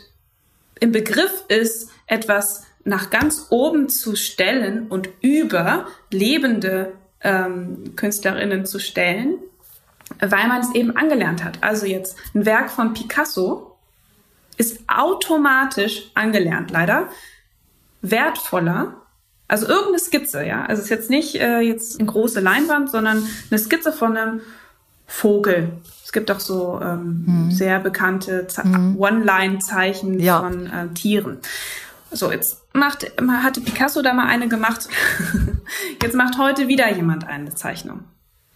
im Begriff ist, etwas nach ganz oben zu stellen und über lebende ähm, Künstlerinnen zu stellen, weil man es eben angelernt hat. Also jetzt ein Werk von Picasso ist automatisch angelernt, leider wertvoller. Also irgendeine Skizze, ja. Also es ist jetzt nicht äh, jetzt eine große Leinwand, sondern eine Skizze von einem Vogel. Es gibt auch so ähm, mhm. sehr bekannte mhm. One-Line-Zeichen ja. von äh, Tieren. So, jetzt macht, hatte Picasso da mal eine gemacht. jetzt macht heute wieder jemand eine Zeichnung.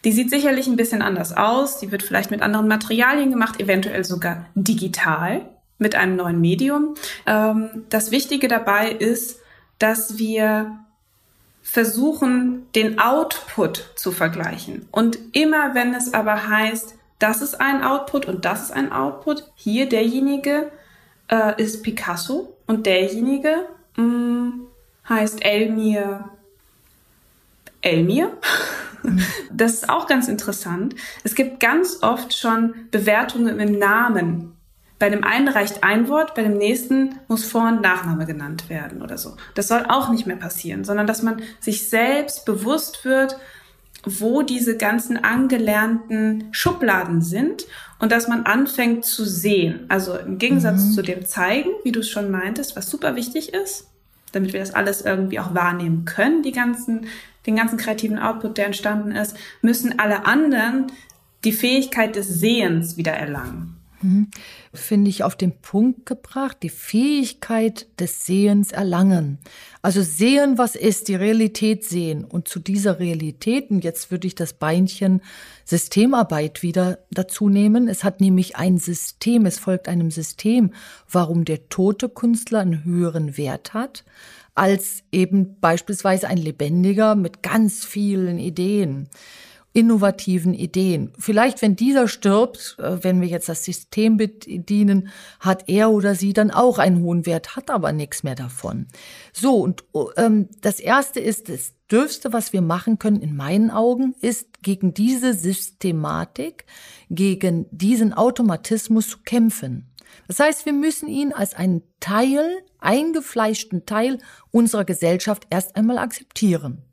Die sieht sicherlich ein bisschen anders aus. Die wird vielleicht mit anderen Materialien gemacht, eventuell sogar digital mit einem neuen Medium. Ähm, das Wichtige dabei ist, dass wir versuchen, den Output zu vergleichen. Und immer wenn es aber heißt, das ist ein Output und das ist ein Output, hier derjenige äh, ist Picasso und derjenige mh, mm, heißt Elmir. Elmir. Das ist auch ganz interessant. Es gibt ganz oft schon Bewertungen im Namen bei dem einen reicht ein Wort, bei dem nächsten muss Vor- und Nachname genannt werden oder so. Das soll auch nicht mehr passieren, sondern dass man sich selbst bewusst wird, wo diese ganzen angelernten Schubladen sind und dass man anfängt zu sehen. Also im Gegensatz mhm. zu dem Zeigen, wie du es schon meintest, was super wichtig ist, damit wir das alles irgendwie auch wahrnehmen können, die ganzen, den ganzen kreativen Output, der entstanden ist, müssen alle anderen die Fähigkeit des Sehens wieder erlangen. Mhm. Finde ich auf den Punkt gebracht, die Fähigkeit des Sehens erlangen. Also sehen, was ist, die Realität sehen. Und zu dieser Realität, und jetzt würde ich das Beinchen Systemarbeit wieder dazu nehmen. Es hat nämlich ein System, es folgt einem System, warum der tote Künstler einen höheren Wert hat als eben beispielsweise ein lebendiger mit ganz vielen Ideen innovativen Ideen. Vielleicht, wenn dieser stirbt, äh, wenn wir jetzt das System bedienen, hat er oder sie dann auch einen hohen Wert, hat aber nichts mehr davon. So, und oh, ähm, das Erste ist, das Dürfste, was wir machen können, in meinen Augen, ist gegen diese Systematik, gegen diesen Automatismus zu kämpfen. Das heißt, wir müssen ihn als einen Teil, eingefleischten Teil unserer Gesellschaft erst einmal akzeptieren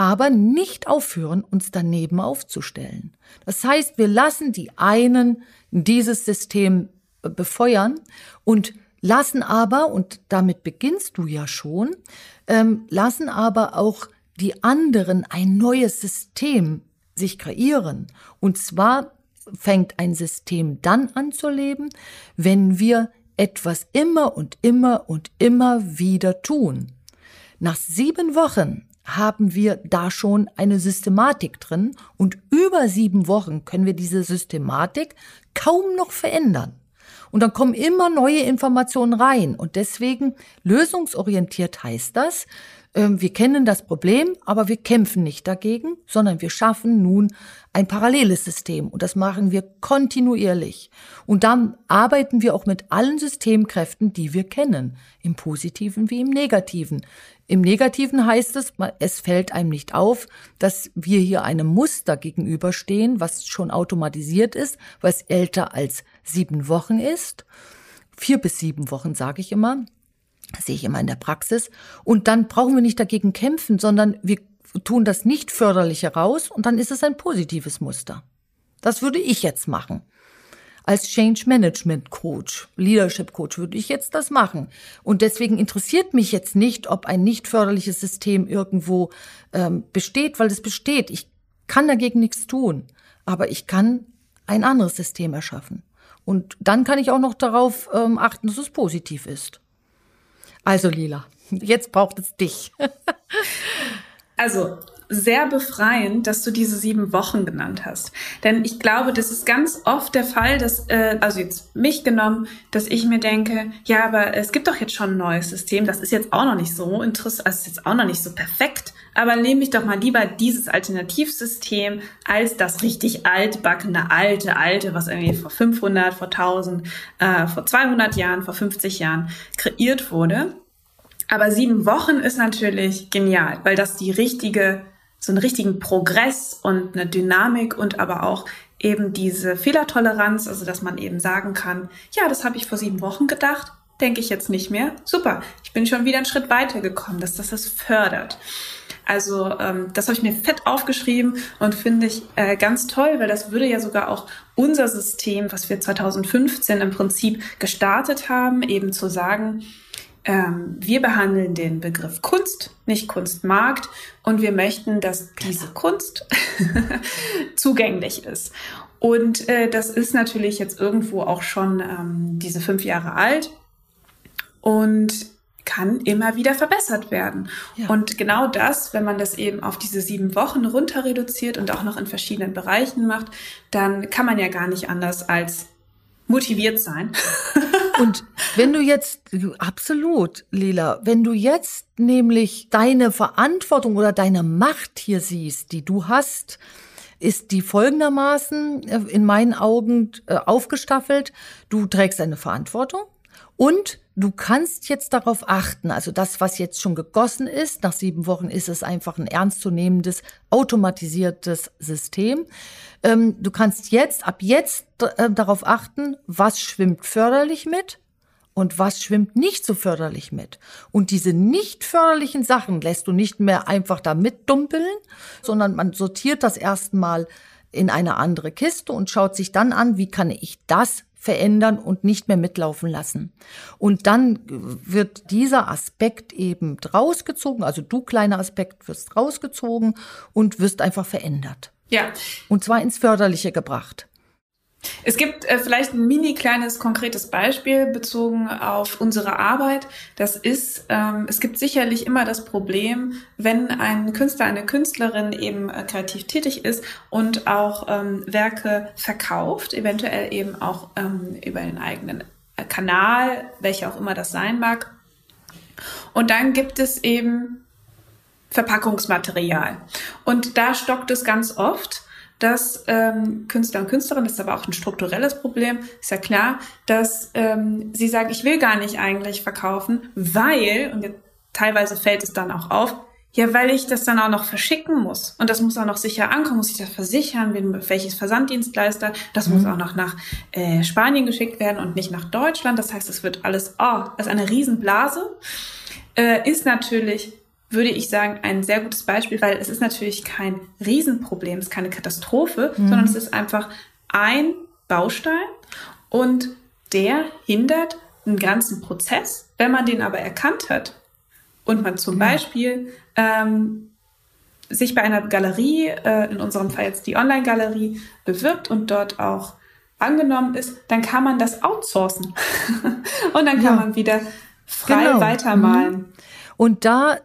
aber nicht aufhören, uns daneben aufzustellen. Das heißt, wir lassen die einen dieses System befeuern und lassen aber, und damit beginnst du ja schon, ähm, lassen aber auch die anderen ein neues System sich kreieren. Und zwar fängt ein System dann an zu leben, wenn wir etwas immer und immer und immer wieder tun. Nach sieben Wochen haben wir da schon eine Systematik drin und über sieben Wochen können wir diese Systematik kaum noch verändern. Und dann kommen immer neue Informationen rein. Und deswegen lösungsorientiert heißt das, wir kennen das Problem, aber wir kämpfen nicht dagegen, sondern wir schaffen nun ein paralleles System und das machen wir kontinuierlich. Und dann arbeiten wir auch mit allen Systemkräften, die wir kennen, im positiven wie im negativen. Im negativen heißt es, es fällt einem nicht auf, dass wir hier einem Muster gegenüberstehen, was schon automatisiert ist, was älter als sieben Wochen ist. Vier bis sieben Wochen, sage ich immer. Das sehe ich immer in der Praxis. Und dann brauchen wir nicht dagegen kämpfen, sondern wir tun das nicht förderlich heraus und dann ist es ein positives Muster. Das würde ich jetzt machen. Als Change Management Coach, Leadership Coach würde ich jetzt das machen. Und deswegen interessiert mich jetzt nicht, ob ein nicht förderliches System irgendwo ähm, besteht, weil es besteht. Ich kann dagegen nichts tun. Aber ich kann ein anderes System erschaffen. Und dann kann ich auch noch darauf ähm, achten, dass es positiv ist. Also Lila, jetzt braucht es dich. also sehr befreiend, dass du diese sieben Wochen genannt hast. Denn ich glaube, das ist ganz oft der Fall, dass, äh, also jetzt mich genommen, dass ich mir denke, ja, aber es gibt doch jetzt schon ein neues System, das ist jetzt auch noch nicht so interessant, also ist jetzt auch noch nicht so perfekt, aber nehme ich doch mal lieber dieses Alternativsystem als das richtig altbackene, alte, alte, was irgendwie vor 500, vor 1000, äh, vor 200 Jahren, vor 50 Jahren kreiert wurde. Aber sieben Wochen ist natürlich genial, weil das die richtige, so einen richtigen Progress und eine Dynamik und aber auch eben diese Fehlertoleranz, also dass man eben sagen kann, ja, das habe ich vor sieben Wochen gedacht, denke ich jetzt nicht mehr. Super, ich bin schon wieder einen Schritt weiter gekommen, dass das das fördert. Also ähm, das habe ich mir fett aufgeschrieben und finde ich äh, ganz toll, weil das würde ja sogar auch unser System, was wir 2015 im Prinzip gestartet haben, eben zu sagen, ähm, wir behandeln den Begriff Kunst, nicht Kunstmarkt, und wir möchten, dass diese Kunst zugänglich ist. Und äh, das ist natürlich jetzt irgendwo auch schon ähm, diese fünf Jahre alt. Und kann immer wieder verbessert werden. Ja. Und genau das, wenn man das eben auf diese sieben Wochen runter reduziert und auch noch in verschiedenen Bereichen macht, dann kann man ja gar nicht anders als motiviert sein. und wenn du jetzt, absolut, Lila, wenn du jetzt nämlich deine Verantwortung oder deine Macht hier siehst, die du hast, ist die folgendermaßen äh, in meinen Augen äh, aufgestaffelt. Du trägst eine Verantwortung und du kannst jetzt darauf achten, also das, was jetzt schon gegossen ist, nach sieben Wochen ist es einfach ein ernstzunehmendes, automatisiertes System. Ähm, du kannst jetzt, ab jetzt äh, darauf achten, was schwimmt förderlich mit und was schwimmt nicht so förderlich mit. Und diese nicht förderlichen Sachen lässt du nicht mehr einfach da mitdumpeln, sondern man sortiert das erstmal in eine andere Kiste und schaut sich dann an, wie kann ich das verändern und nicht mehr mitlaufen lassen. Und dann wird dieser Aspekt eben rausgezogen, also du kleiner Aspekt wirst rausgezogen und wirst einfach verändert. Ja. Und zwar ins Förderliche gebracht. Es gibt äh, vielleicht ein mini kleines konkretes Beispiel bezogen auf unsere Arbeit. Das ist, ähm, es gibt sicherlich immer das Problem, wenn ein Künstler, eine Künstlerin eben äh, kreativ tätig ist und auch ähm, Werke verkauft, eventuell eben auch ähm, über den eigenen äh, Kanal, welcher auch immer das sein mag. Und dann gibt es eben Verpackungsmaterial. Und da stockt es ganz oft dass ähm, Künstler und Künstlerinnen, das ist aber auch ein strukturelles Problem, ist ja klar, dass ähm, sie sagen, ich will gar nicht eigentlich verkaufen, weil, und jetzt, teilweise fällt es dann auch auf, ja, weil ich das dann auch noch verschicken muss. Und das muss auch noch sicher ankommen, muss ich das versichern, welches Versanddienstleister. Das mhm. muss auch noch nach äh, Spanien geschickt werden und nicht nach Deutschland. Das heißt, es wird alles, oh, das ist eine Riesenblase. Äh, ist natürlich würde ich sagen, ein sehr gutes Beispiel, weil es ist natürlich kein Riesenproblem, es ist keine Katastrophe, mhm. sondern es ist einfach ein Baustein und der hindert einen ganzen Prozess. Wenn man den aber erkannt hat und man zum mhm. Beispiel ähm, sich bei einer Galerie, äh, in unserem Fall jetzt die Online-Galerie, bewirbt und dort auch angenommen ist, dann kann man das outsourcen. und dann kann ja. man wieder frei genau. weitermalen. Mhm. Und da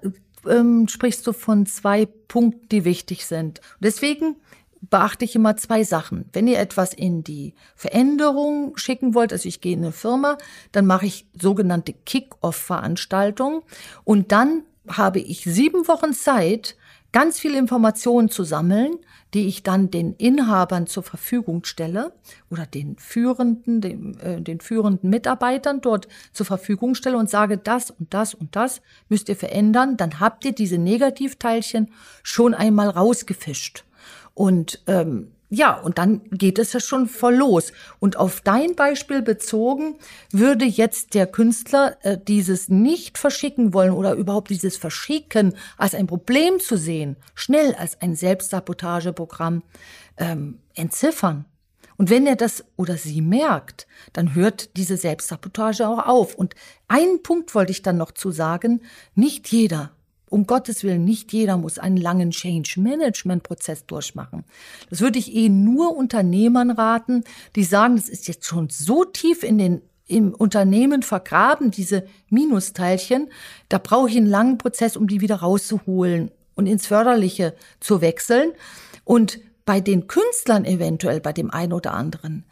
ähm, sprichst du von zwei Punkten, die wichtig sind. Deswegen beachte ich immer zwei Sachen. Wenn ihr etwas in die Veränderung schicken wollt, also ich gehe in eine Firma, dann mache ich sogenannte Kick-Off-Veranstaltungen und dann habe ich sieben Wochen Zeit, ganz viele Informationen zu sammeln, die ich dann den Inhabern zur Verfügung stelle oder den führenden, den, äh, den führenden Mitarbeitern dort zur Verfügung stelle und sage, das und das und das müsst ihr verändern, dann habt ihr diese Negativteilchen schon einmal rausgefischt. Und ähm, ja, und dann geht es ja schon voll los. Und auf dein Beispiel bezogen, würde jetzt der Künstler äh, dieses nicht verschicken wollen oder überhaupt dieses Verschicken als ein Problem zu sehen, schnell als ein Selbstsabotageprogramm ähm, entziffern. Und wenn er das oder sie merkt, dann hört diese Selbstsabotage auch auf. Und einen Punkt wollte ich dann noch zu sagen, nicht jeder um Gottes Willen, nicht jeder muss einen langen Change-Management-Prozess durchmachen. Das würde ich eh nur Unternehmern raten, die sagen, das ist jetzt schon so tief in den im Unternehmen vergraben, diese Minusteilchen, da brauche ich einen langen Prozess, um die wieder rauszuholen und ins Förderliche zu wechseln. Und bei den Künstlern eventuell, bei dem einen oder anderen,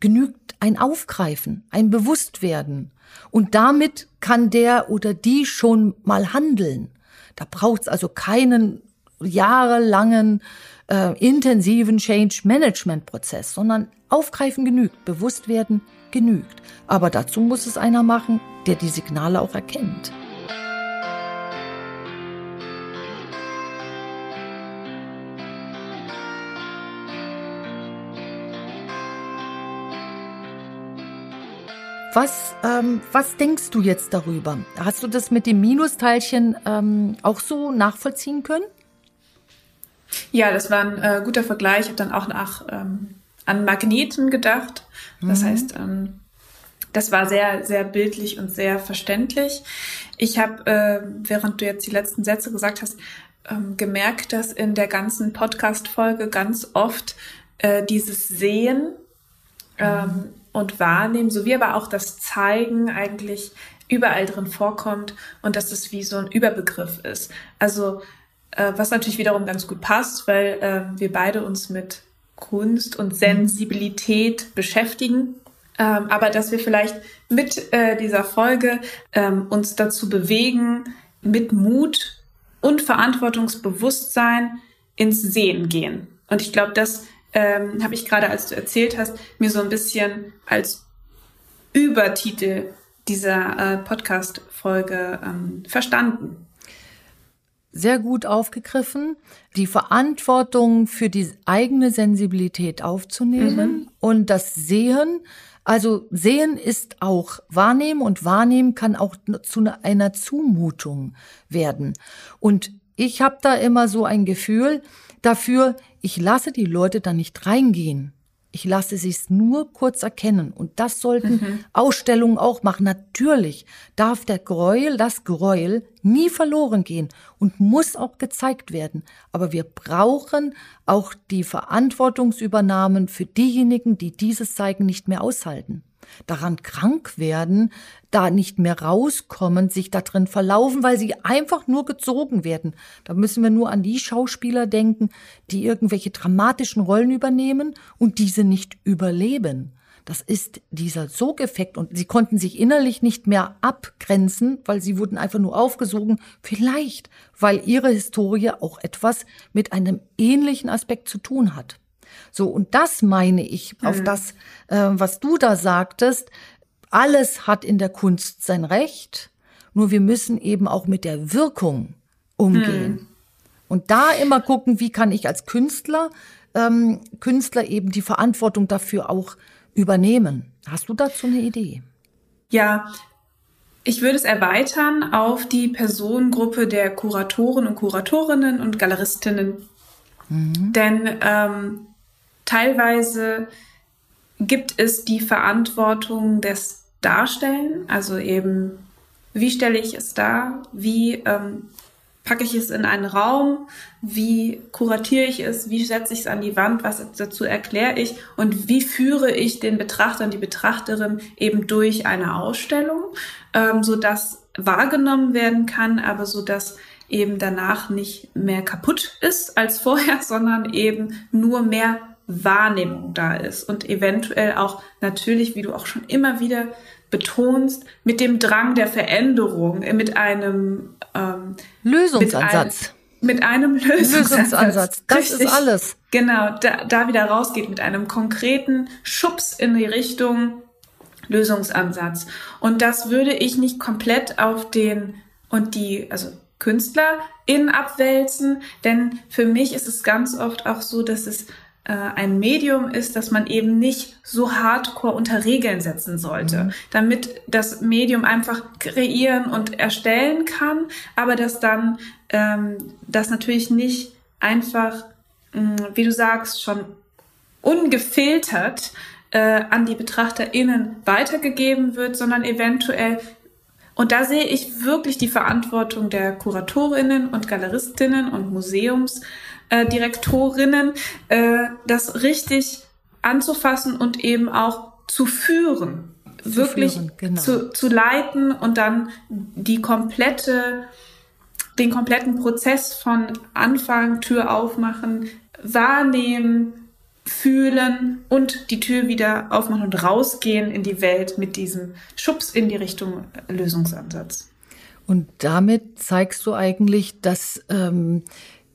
genügt ein Aufgreifen, ein Bewusstwerden. Und damit kann der oder die schon mal handeln. Da braucht es also keinen jahrelangen äh, intensiven Change-Management-Prozess, sondern aufgreifen genügt, bewusst werden genügt. Aber dazu muss es einer machen, der die Signale auch erkennt. Was, ähm, was denkst du jetzt darüber? Hast du das mit dem Minusteilchen ähm, auch so nachvollziehen können? Ja, das war ein äh, guter Vergleich. Ich habe dann auch nach ähm, an Magneten gedacht. Das mhm. heißt, ähm, das war sehr, sehr bildlich und sehr verständlich. Ich habe, äh, während du jetzt die letzten Sätze gesagt hast, ähm, gemerkt, dass in der ganzen Podcast-Folge ganz oft äh, dieses Sehen ähm, und Wahrnehmen, sowie aber auch das Zeigen eigentlich überall drin vorkommt und dass es wie so ein Überbegriff ist. Also äh, was natürlich wiederum ganz gut passt, weil äh, wir beide uns mit Kunst und Sensibilität beschäftigen. Ähm, aber dass wir vielleicht mit äh, dieser Folge ähm, uns dazu bewegen, mit Mut und Verantwortungsbewusstsein ins Sehen gehen. Und ich glaube, das ähm, habe ich gerade, als du erzählt hast, mir so ein bisschen als Übertitel dieser äh, Podcast-Folge ähm, verstanden sehr gut aufgegriffen, die Verantwortung für die eigene Sensibilität aufzunehmen mhm. und das Sehen. Also Sehen ist auch Wahrnehmen und Wahrnehmen kann auch zu einer Zumutung werden. Und ich habe da immer so ein Gefühl dafür, ich lasse die Leute da nicht reingehen. Ich lasse sie es nur kurz erkennen. Und das sollten mhm. Ausstellungen auch machen. Natürlich darf der Gräuel, das Gräuel nie verloren gehen und muss auch gezeigt werden. Aber wir brauchen auch die Verantwortungsübernahmen für diejenigen, die dieses Zeigen nicht mehr aushalten daran krank werden, da nicht mehr rauskommen, sich da drin verlaufen, weil sie einfach nur gezogen werden. Da müssen wir nur an die Schauspieler denken, die irgendwelche dramatischen Rollen übernehmen und diese nicht überleben. Das ist dieser Sogeffekt und sie konnten sich innerlich nicht mehr abgrenzen, weil sie wurden einfach nur aufgesogen. Vielleicht, weil ihre Historie auch etwas mit einem ähnlichen Aspekt zu tun hat. So, und das meine ich mhm. auf das, äh, was du da sagtest. Alles hat in der Kunst sein Recht, nur wir müssen eben auch mit der Wirkung umgehen. Mhm. Und da immer gucken, wie kann ich als Künstler, ähm, Künstler eben die Verantwortung dafür auch übernehmen. Hast du dazu eine Idee? Ja, ich würde es erweitern auf die Personengruppe der Kuratoren und Kuratorinnen und Galeristinnen. Mhm. Denn ähm, Teilweise gibt es die Verantwortung des Darstellen, also eben, wie stelle ich es dar, wie ähm, packe ich es in einen Raum, wie kuratiere ich es, wie setze ich es an die Wand, was dazu erkläre ich und wie führe ich den Betrachter und die Betrachterin eben durch eine Ausstellung, ähm, so wahrgenommen werden kann, aber so dass eben danach nicht mehr kaputt ist als vorher, sondern eben nur mehr Wahrnehmung da ist und eventuell auch natürlich, wie du auch schon immer wieder betonst, mit dem Drang der Veränderung, mit einem ähm, Lösungsansatz. Mit einem, mit einem Lösungsansatz. Lösungsansatz. Das Richtig, ist alles. Genau, da, da wieder rausgeht mit einem konkreten Schubs in die Richtung Lösungsansatz. Und das würde ich nicht komplett auf den und die, also Künstler in abwälzen, denn für mich ist es ganz oft auch so, dass es äh, ein Medium ist, dass man eben nicht so hardcore unter Regeln setzen sollte, mhm. damit das Medium einfach kreieren und erstellen kann, aber dass dann ähm, das natürlich nicht einfach, mh, wie du sagst, schon ungefiltert äh, an die BetrachterInnen weitergegeben wird, sondern eventuell und da sehe ich wirklich die Verantwortung der Kuratorinnen und Galeristinnen und Museums, äh, Direktorinnen, äh, das richtig anzufassen und eben auch zu führen. Zu wirklich führen, genau. zu, zu leiten und dann die komplette, den kompletten Prozess von Anfang, Tür aufmachen, wahrnehmen, fühlen und die Tür wieder aufmachen und rausgehen in die Welt mit diesem Schubs in die Richtung Lösungsansatz. Und damit zeigst du eigentlich, dass ähm,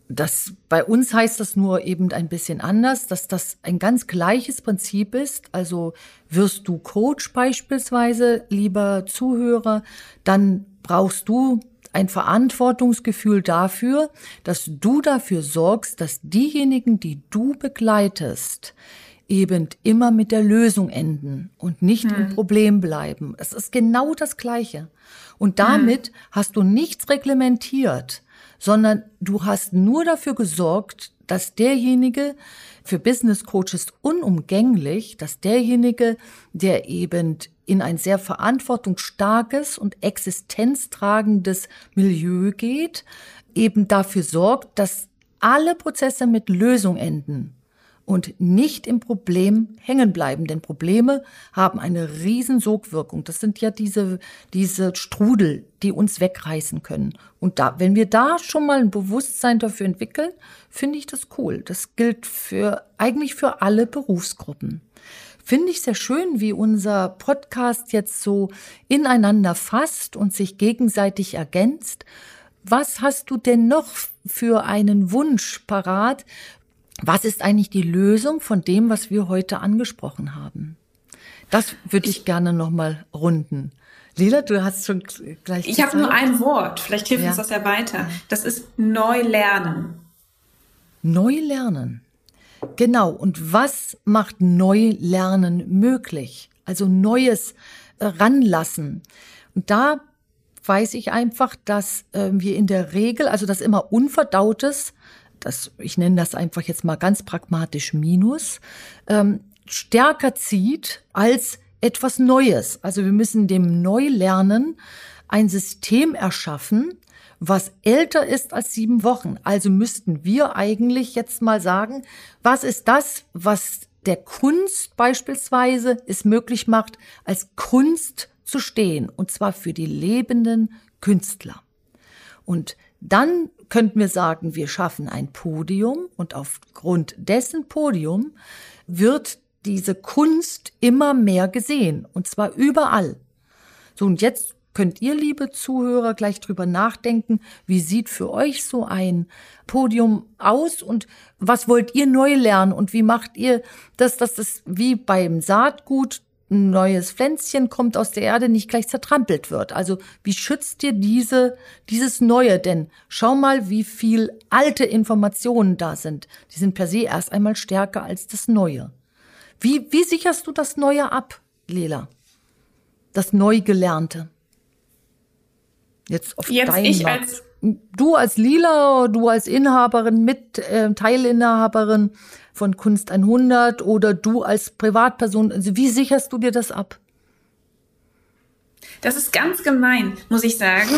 das, bei uns heißt das nur eben ein bisschen anders, dass das ein ganz gleiches Prinzip ist. Also wirst du Coach beispielsweise, lieber Zuhörer, dann brauchst du ein Verantwortungsgefühl dafür, dass du dafür sorgst, dass diejenigen, die du begleitest, eben immer mit der Lösung enden und nicht hm. im Problem bleiben. Es ist genau das Gleiche. Und damit hm. hast du nichts reglementiert, sondern du hast nur dafür gesorgt, dass derjenige, für Business Coaches unumgänglich, dass derjenige, der eben in ein sehr verantwortungsstarkes und existenztragendes Milieu geht, eben dafür sorgt, dass alle Prozesse mit Lösung enden und nicht im Problem hängen bleiben. Denn Probleme haben eine riesen Sogwirkung. Das sind ja diese, diese Strudel, die uns wegreißen können. Und da, wenn wir da schon mal ein Bewusstsein dafür entwickeln, finde ich das cool. Das gilt für, eigentlich für alle Berufsgruppen. Finde ich sehr schön, wie unser Podcast jetzt so ineinander fasst und sich gegenseitig ergänzt. Was hast du denn noch für einen Wunsch parat, was ist eigentlich die Lösung von dem, was wir heute angesprochen haben? Das würde ich, ich gerne nochmal runden. Lila, du hast schon gleich. Ich habe nur ein Wort, vielleicht hilft ja. uns das ja weiter. Das ist neu lernen. Neu lernen. Genau. Und was macht Neulernen möglich? Also Neues äh, ranlassen. Und da weiß ich einfach, dass äh, wir in der Regel, also das immer Unverdautes das, ich nenne das einfach jetzt mal ganz pragmatisch Minus, ähm, stärker zieht als etwas Neues. Also wir müssen dem Neulernen ein System erschaffen, was älter ist als sieben Wochen. Also müssten wir eigentlich jetzt mal sagen, was ist das, was der Kunst beispielsweise es möglich macht, als Kunst zu stehen, und zwar für die lebenden Künstler. Und dann könnten wir sagen, wir schaffen ein Podium und aufgrund dessen Podium wird diese Kunst immer mehr gesehen und zwar überall. So und jetzt könnt ihr, liebe Zuhörer, gleich drüber nachdenken, wie sieht für euch so ein Podium aus und was wollt ihr neu lernen und wie macht ihr das, dass das wie beim Saatgut ein neues Pflänzchen kommt aus der Erde, nicht gleich zertrampelt wird. Also wie schützt dir diese, dieses Neue denn? Schau mal, wie viel alte Informationen da sind. Die sind per se erst einmal stärker als das Neue. Wie, wie sicherst du das Neue ab, Lela? Das Neugelernte? Jetzt auf Jetzt ich Markt. als Du als Lila, du als Inhaberin, mit äh, Teilinhaberin, von Kunst 100 oder du als Privatperson, also wie sicherst du dir das ab? Das ist ganz gemein, muss ich sagen.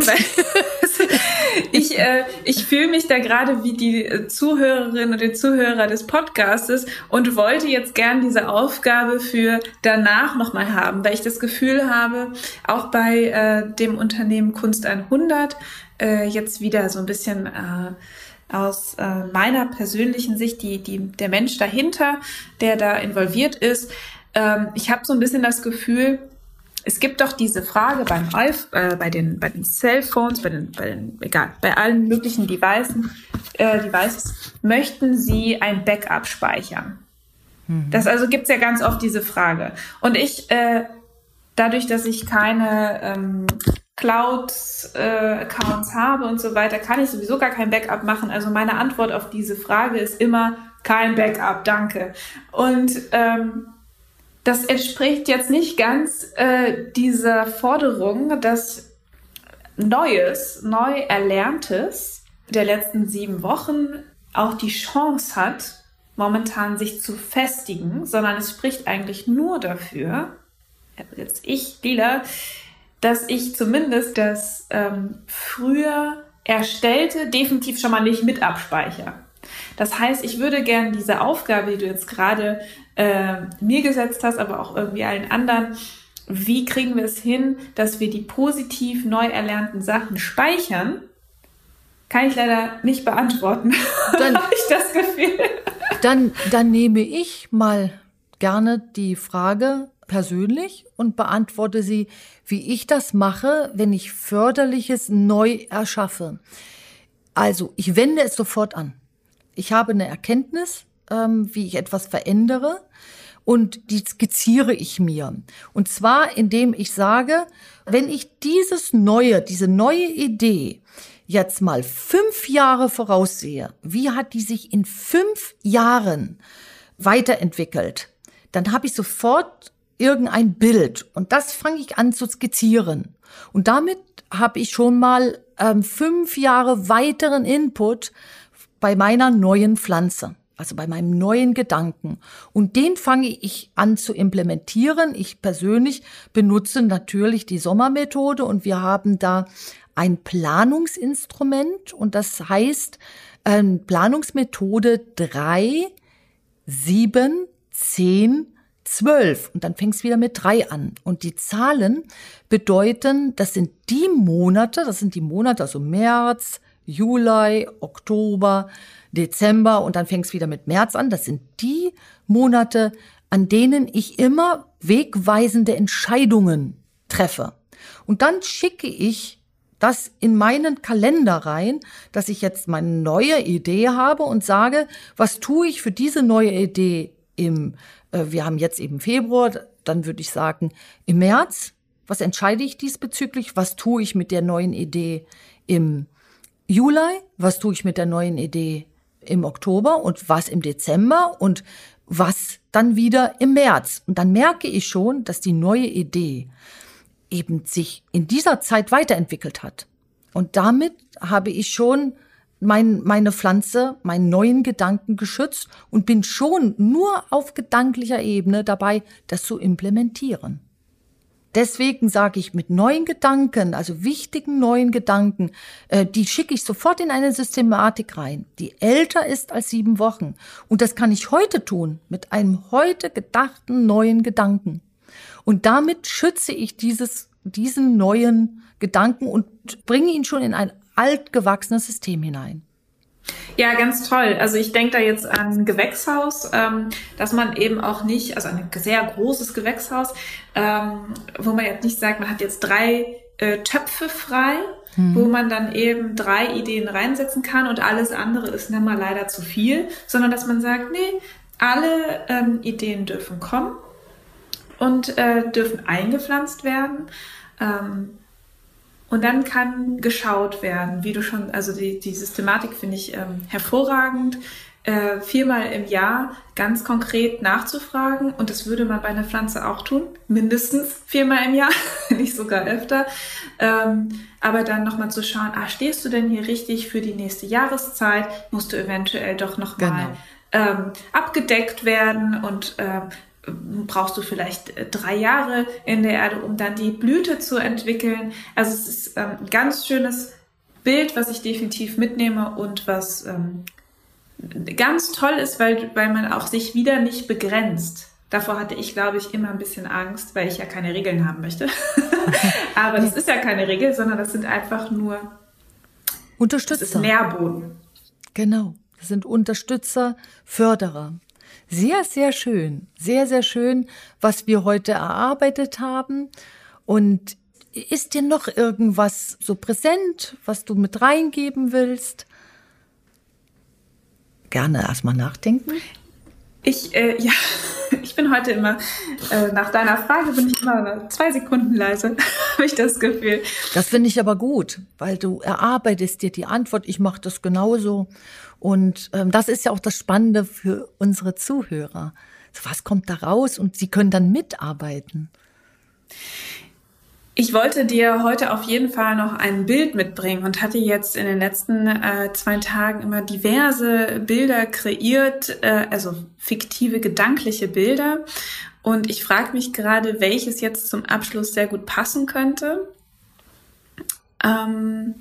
Ich äh, ich fühle mich da gerade wie die äh, Zuhörerin die Zuhörer des Podcastes und wollte jetzt gern diese Aufgabe für danach nochmal haben, weil ich das Gefühl habe, auch bei äh, dem Unternehmen Kunst 100 äh, jetzt wieder so ein bisschen äh, aus äh, meiner persönlichen Sicht, die, die, der Mensch dahinter, der da involviert ist. Ähm, ich habe so ein bisschen das Gefühl, es gibt doch diese Frage beim Alf, äh, bei den bei den Cellphones, bei den, bei den egal, bei allen möglichen Devices, äh, Devices möchten Sie ein Backup speichern? Mhm. Das also gibt's ja ganz oft diese Frage. Und ich äh, dadurch, dass ich keine ähm, Cloud-Accounts äh, habe und so weiter, kann ich sowieso gar kein Backup machen. Also meine Antwort auf diese Frage ist immer kein Backup, danke. Und ähm, das entspricht jetzt nicht ganz äh, dieser Forderung, dass Neues, neu Erlerntes der letzten sieben Wochen auch die Chance hat, momentan sich zu festigen, sondern es spricht eigentlich nur dafür, jetzt ich, Lila, dass ich zumindest das ähm, früher erstellte definitiv schon mal nicht mit abspeichere. Das heißt, ich würde gerne diese Aufgabe, die du jetzt gerade äh, mir gesetzt hast, aber auch irgendwie allen anderen, wie kriegen wir es hin, dass wir die positiv neu erlernten Sachen speichern, kann ich leider nicht beantworten. Dann habe ich das Gefühl. Dann, dann nehme ich mal gerne die Frage persönlich und beantworte sie, wie ich das mache, wenn ich Förderliches neu erschaffe. Also, ich wende es sofort an. Ich habe eine Erkenntnis, ähm, wie ich etwas verändere und die skizziere ich mir. Und zwar, indem ich sage, wenn ich dieses neue, diese neue Idee jetzt mal fünf Jahre voraussehe, wie hat die sich in fünf Jahren weiterentwickelt? dann habe ich sofort irgendein Bild und das fange ich an zu skizzieren. Und damit habe ich schon mal ähm, fünf Jahre weiteren Input bei meiner neuen Pflanze also bei meinem neuen Gedanken. Und den fange ich an zu implementieren. Ich persönlich benutze natürlich die Sommermethode und wir haben da ein Planungsinstrument und das heißt ähm, Planungsmethode drei, sieben, zehn, zwölf und dann fängst wieder mit drei an. Und die Zahlen bedeuten, das sind die Monate, das sind die Monate, also März, Juli, Oktober, Dezember und dann fängt es wieder mit März an. Das sind die Monate, an denen ich immer wegweisende Entscheidungen treffe. Und dann schicke ich das in meinen Kalender rein, dass ich jetzt meine neue Idee habe und sage, was tue ich für diese neue Idee im, äh, wir haben jetzt eben Februar, dann würde ich sagen, im März, was entscheide ich diesbezüglich, was tue ich mit der neuen Idee im Juli, was tue ich mit der neuen Idee im Oktober und was im Dezember und was dann wieder im März. Und dann merke ich schon, dass die neue Idee eben sich in dieser Zeit weiterentwickelt hat. Und damit habe ich schon mein, meine Pflanze, meinen neuen Gedanken geschützt und bin schon nur auf gedanklicher Ebene dabei, das zu implementieren. Deswegen sage ich mit neuen Gedanken, also wichtigen neuen Gedanken, äh, die schicke ich sofort in eine Systematik rein, die älter ist als sieben Wochen. Und das kann ich heute tun, mit einem heute gedachten neuen Gedanken. Und damit schütze ich dieses, diesen neuen Gedanken und bringe ihn schon in ein altgewachsenes System hinein. Ja, ganz toll. Also ich denke da jetzt an Gewächshaus, ähm, dass man eben auch nicht, also ein sehr großes Gewächshaus, ähm, wo man jetzt nicht sagt, man hat jetzt drei äh, Töpfe frei, hm. wo man dann eben drei Ideen reinsetzen kann und alles andere ist dann mal leider zu viel, sondern dass man sagt, nee, alle ähm, Ideen dürfen kommen und äh, dürfen eingepflanzt werden. Ähm, und dann kann geschaut werden, wie du schon, also die, die Systematik finde ich ähm, hervorragend, äh, viermal im Jahr ganz konkret nachzufragen. Und das würde man bei einer Pflanze auch tun, mindestens viermal im Jahr, nicht sogar öfter. Ähm, aber dann nochmal zu schauen, ah, stehst du denn hier richtig für die nächste Jahreszeit? Musst du eventuell doch nochmal genau. ähm, abgedeckt werden und äh, brauchst du vielleicht äh, drei Jahre in der Erde, um dann die Blüte zu entwickeln. Also es ist ähm, ein ganz schönes Bild, was ich definitiv mitnehme und was ähm, ganz toll ist, weil, weil man auch sich wieder nicht begrenzt. Davor hatte ich, glaube ich, immer ein bisschen Angst, weil ich ja keine Regeln haben möchte. Aber das ist ja keine Regel, sondern das sind einfach nur Unterstützer. Das ist Nährboden. Genau. Das sind Unterstützer, Förderer. Sehr, sehr schön. Sehr, sehr schön, was wir heute erarbeitet haben. Und ist dir noch irgendwas so präsent, was du mit reingeben willst? Gerne erstmal nachdenken. Ich, äh, ja, ich bin heute immer, äh, nach deiner Frage bin ich immer zwei Sekunden leise, habe ich das Gefühl. Das finde ich aber gut, weil du erarbeitest dir die Antwort. Ich mache das genauso. Und ähm, das ist ja auch das Spannende für unsere Zuhörer. So, was kommt da raus? Und sie können dann mitarbeiten. Ich wollte dir heute auf jeden Fall noch ein Bild mitbringen und hatte jetzt in den letzten äh, zwei Tagen immer diverse Bilder kreiert, äh, also fiktive, gedankliche Bilder. Und ich frage mich gerade, welches jetzt zum Abschluss sehr gut passen könnte. Ähm,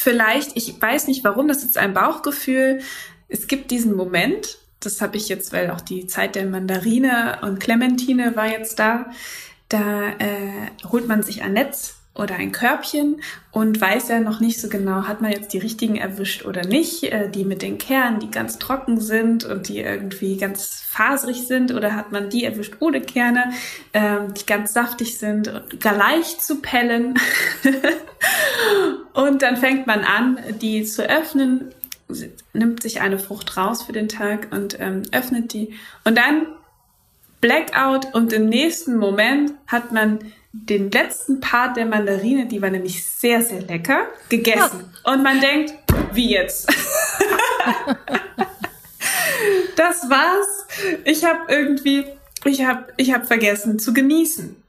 vielleicht, ich weiß nicht warum, das ist ein Bauchgefühl. Es gibt diesen Moment, das habe ich jetzt, weil auch die Zeit der Mandarine und Clementine war jetzt da. Da äh, holt man sich ein Netz oder ein Körbchen und weiß ja noch nicht so genau, hat man jetzt die richtigen erwischt oder nicht, äh, die mit den Kernen, die ganz trocken sind und die irgendwie ganz faserig sind oder hat man die erwischt ohne Kerne, ähm, die ganz saftig sind und gar leicht zu pellen. und dann fängt man an, die zu öffnen, nimmt sich eine Frucht raus für den Tag und ähm, öffnet die und dann Blackout und im nächsten Moment hat man den letzten Part der Mandarine, die war nämlich sehr, sehr lecker, gegessen. Und man denkt, wie jetzt? das war's. ich habe irgendwie, ich habe ich hab vergessen zu genießen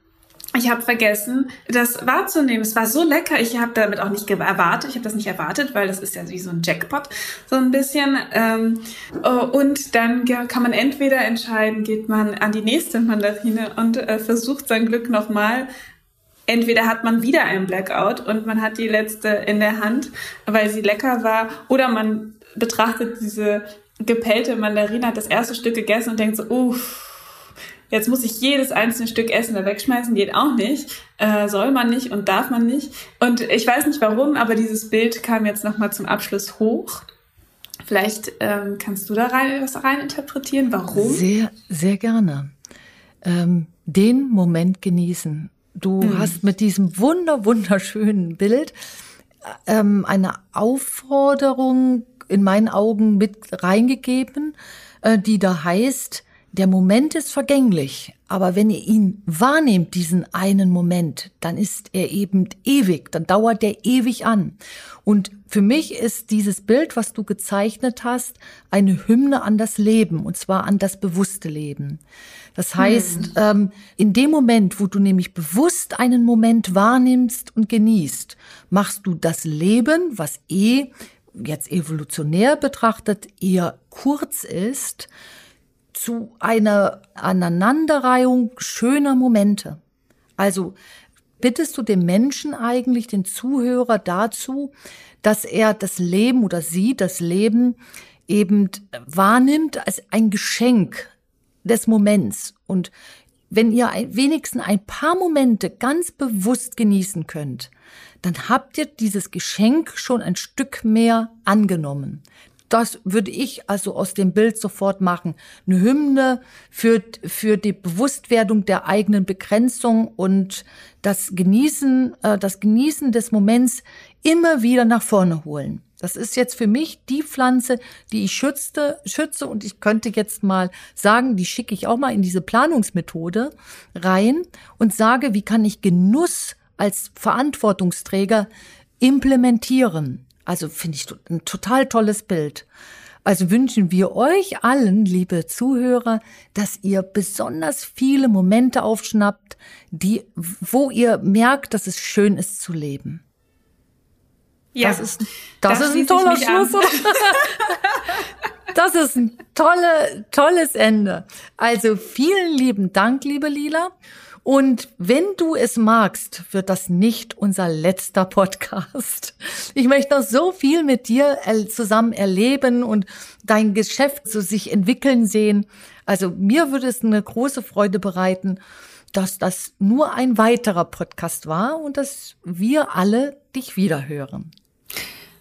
ich habe vergessen, das wahrzunehmen. Es war so lecker. Ich habe damit auch nicht erwartet. Ich habe das nicht erwartet, weil das ist ja wie so ein Jackpot, so ein bisschen. Ähm, oh, und dann kann man entweder entscheiden, geht man an die nächste Mandarine und äh, versucht sein Glück nochmal. Entweder hat man wieder einen Blackout und man hat die letzte in der Hand, weil sie lecker war, oder man betrachtet diese gepellte Mandarine, hat das erste Stück gegessen und denkt so, uff, Jetzt muss ich jedes einzelne Stück Essen da wegschmeißen, geht auch nicht. Äh, soll man nicht und darf man nicht. Und ich weiß nicht warum, aber dieses Bild kam jetzt nochmal zum Abschluss hoch. Vielleicht ähm, kannst du da rein, was rein interpretieren. Warum? Sehr, sehr gerne. Ähm, den Moment genießen. Du mhm. hast mit diesem wunder, wunderschönen Bild ähm, eine Aufforderung in meinen Augen mit reingegeben, äh, die da heißt, der Moment ist vergänglich, aber wenn ihr ihn wahrnehmt, diesen einen Moment, dann ist er eben ewig, dann dauert der ewig an. Und für mich ist dieses Bild, was du gezeichnet hast, eine Hymne an das Leben, und zwar an das bewusste Leben. Das heißt, hm. ähm, in dem Moment, wo du nämlich bewusst einen Moment wahrnimmst und genießt, machst du das Leben, was eh jetzt evolutionär betrachtet eher kurz ist, zu einer Aneinanderreihung schöner Momente. Also bittest du den Menschen eigentlich, den Zuhörer dazu, dass er das Leben oder sie das Leben eben wahrnimmt als ein Geschenk des Moments. Und wenn ihr wenigstens ein paar Momente ganz bewusst genießen könnt, dann habt ihr dieses Geschenk schon ein Stück mehr angenommen. Das würde ich also aus dem Bild sofort machen. Eine Hymne für, für die Bewusstwerdung der eigenen Begrenzung und das Genießen, äh, das Genießen des Moments immer wieder nach vorne holen. Das ist jetzt für mich die Pflanze, die ich schützte, schütze und ich könnte jetzt mal sagen, die schicke ich auch mal in diese Planungsmethode rein und sage, wie kann ich Genuss als Verantwortungsträger implementieren? Also finde ich ein total tolles Bild. Also wünschen wir euch allen, liebe Zuhörer, dass ihr besonders viele Momente aufschnappt, die, wo ihr merkt, dass es schön ist zu leben. Ja, das ist, das, das ist ein toller Schluss. das ist ein tolle, tolles Ende. Also vielen lieben Dank, liebe Lila. Und wenn du es magst, wird das nicht unser letzter Podcast. Ich möchte noch so viel mit dir zusammen erleben und dein Geschäft so sich entwickeln sehen. Also mir würde es eine große Freude bereiten, dass das nur ein weiterer Podcast war und dass wir alle dich wiederhören.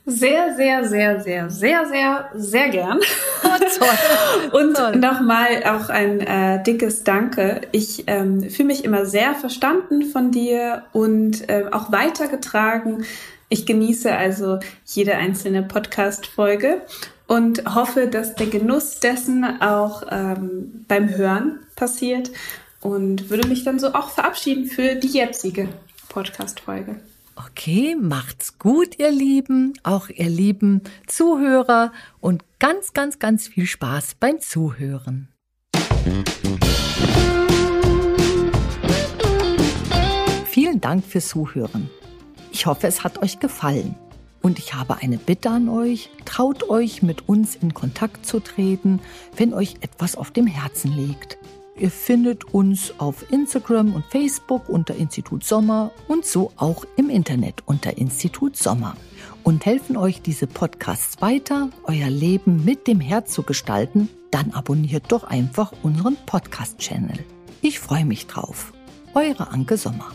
Sehr, sehr, sehr, sehr, sehr, sehr, sehr gern. Oh, und nochmal auch ein äh, dickes Danke. Ich ähm, fühle mich immer sehr verstanden von dir und äh, auch weitergetragen. Ich genieße also jede einzelne Podcast-Folge und hoffe, dass der Genuss dessen auch ähm, beim Hören passiert und würde mich dann so auch verabschieden für die jetzige Podcast-Folge. Okay, macht's gut, ihr Lieben, auch ihr lieben Zuhörer und ganz, ganz, ganz viel Spaß beim Zuhören. Vielen Dank fürs Zuhören. Ich hoffe, es hat euch gefallen. Und ich habe eine Bitte an euch, traut euch mit uns in Kontakt zu treten, wenn euch etwas auf dem Herzen liegt. Ihr findet uns auf Instagram und Facebook unter Institut Sommer und so auch im Internet unter Institut Sommer und helfen euch diese Podcasts weiter, euer Leben mit dem Herz zu gestalten, dann abonniert doch einfach unseren Podcast-Channel. Ich freue mich drauf. Eure Anke Sommer.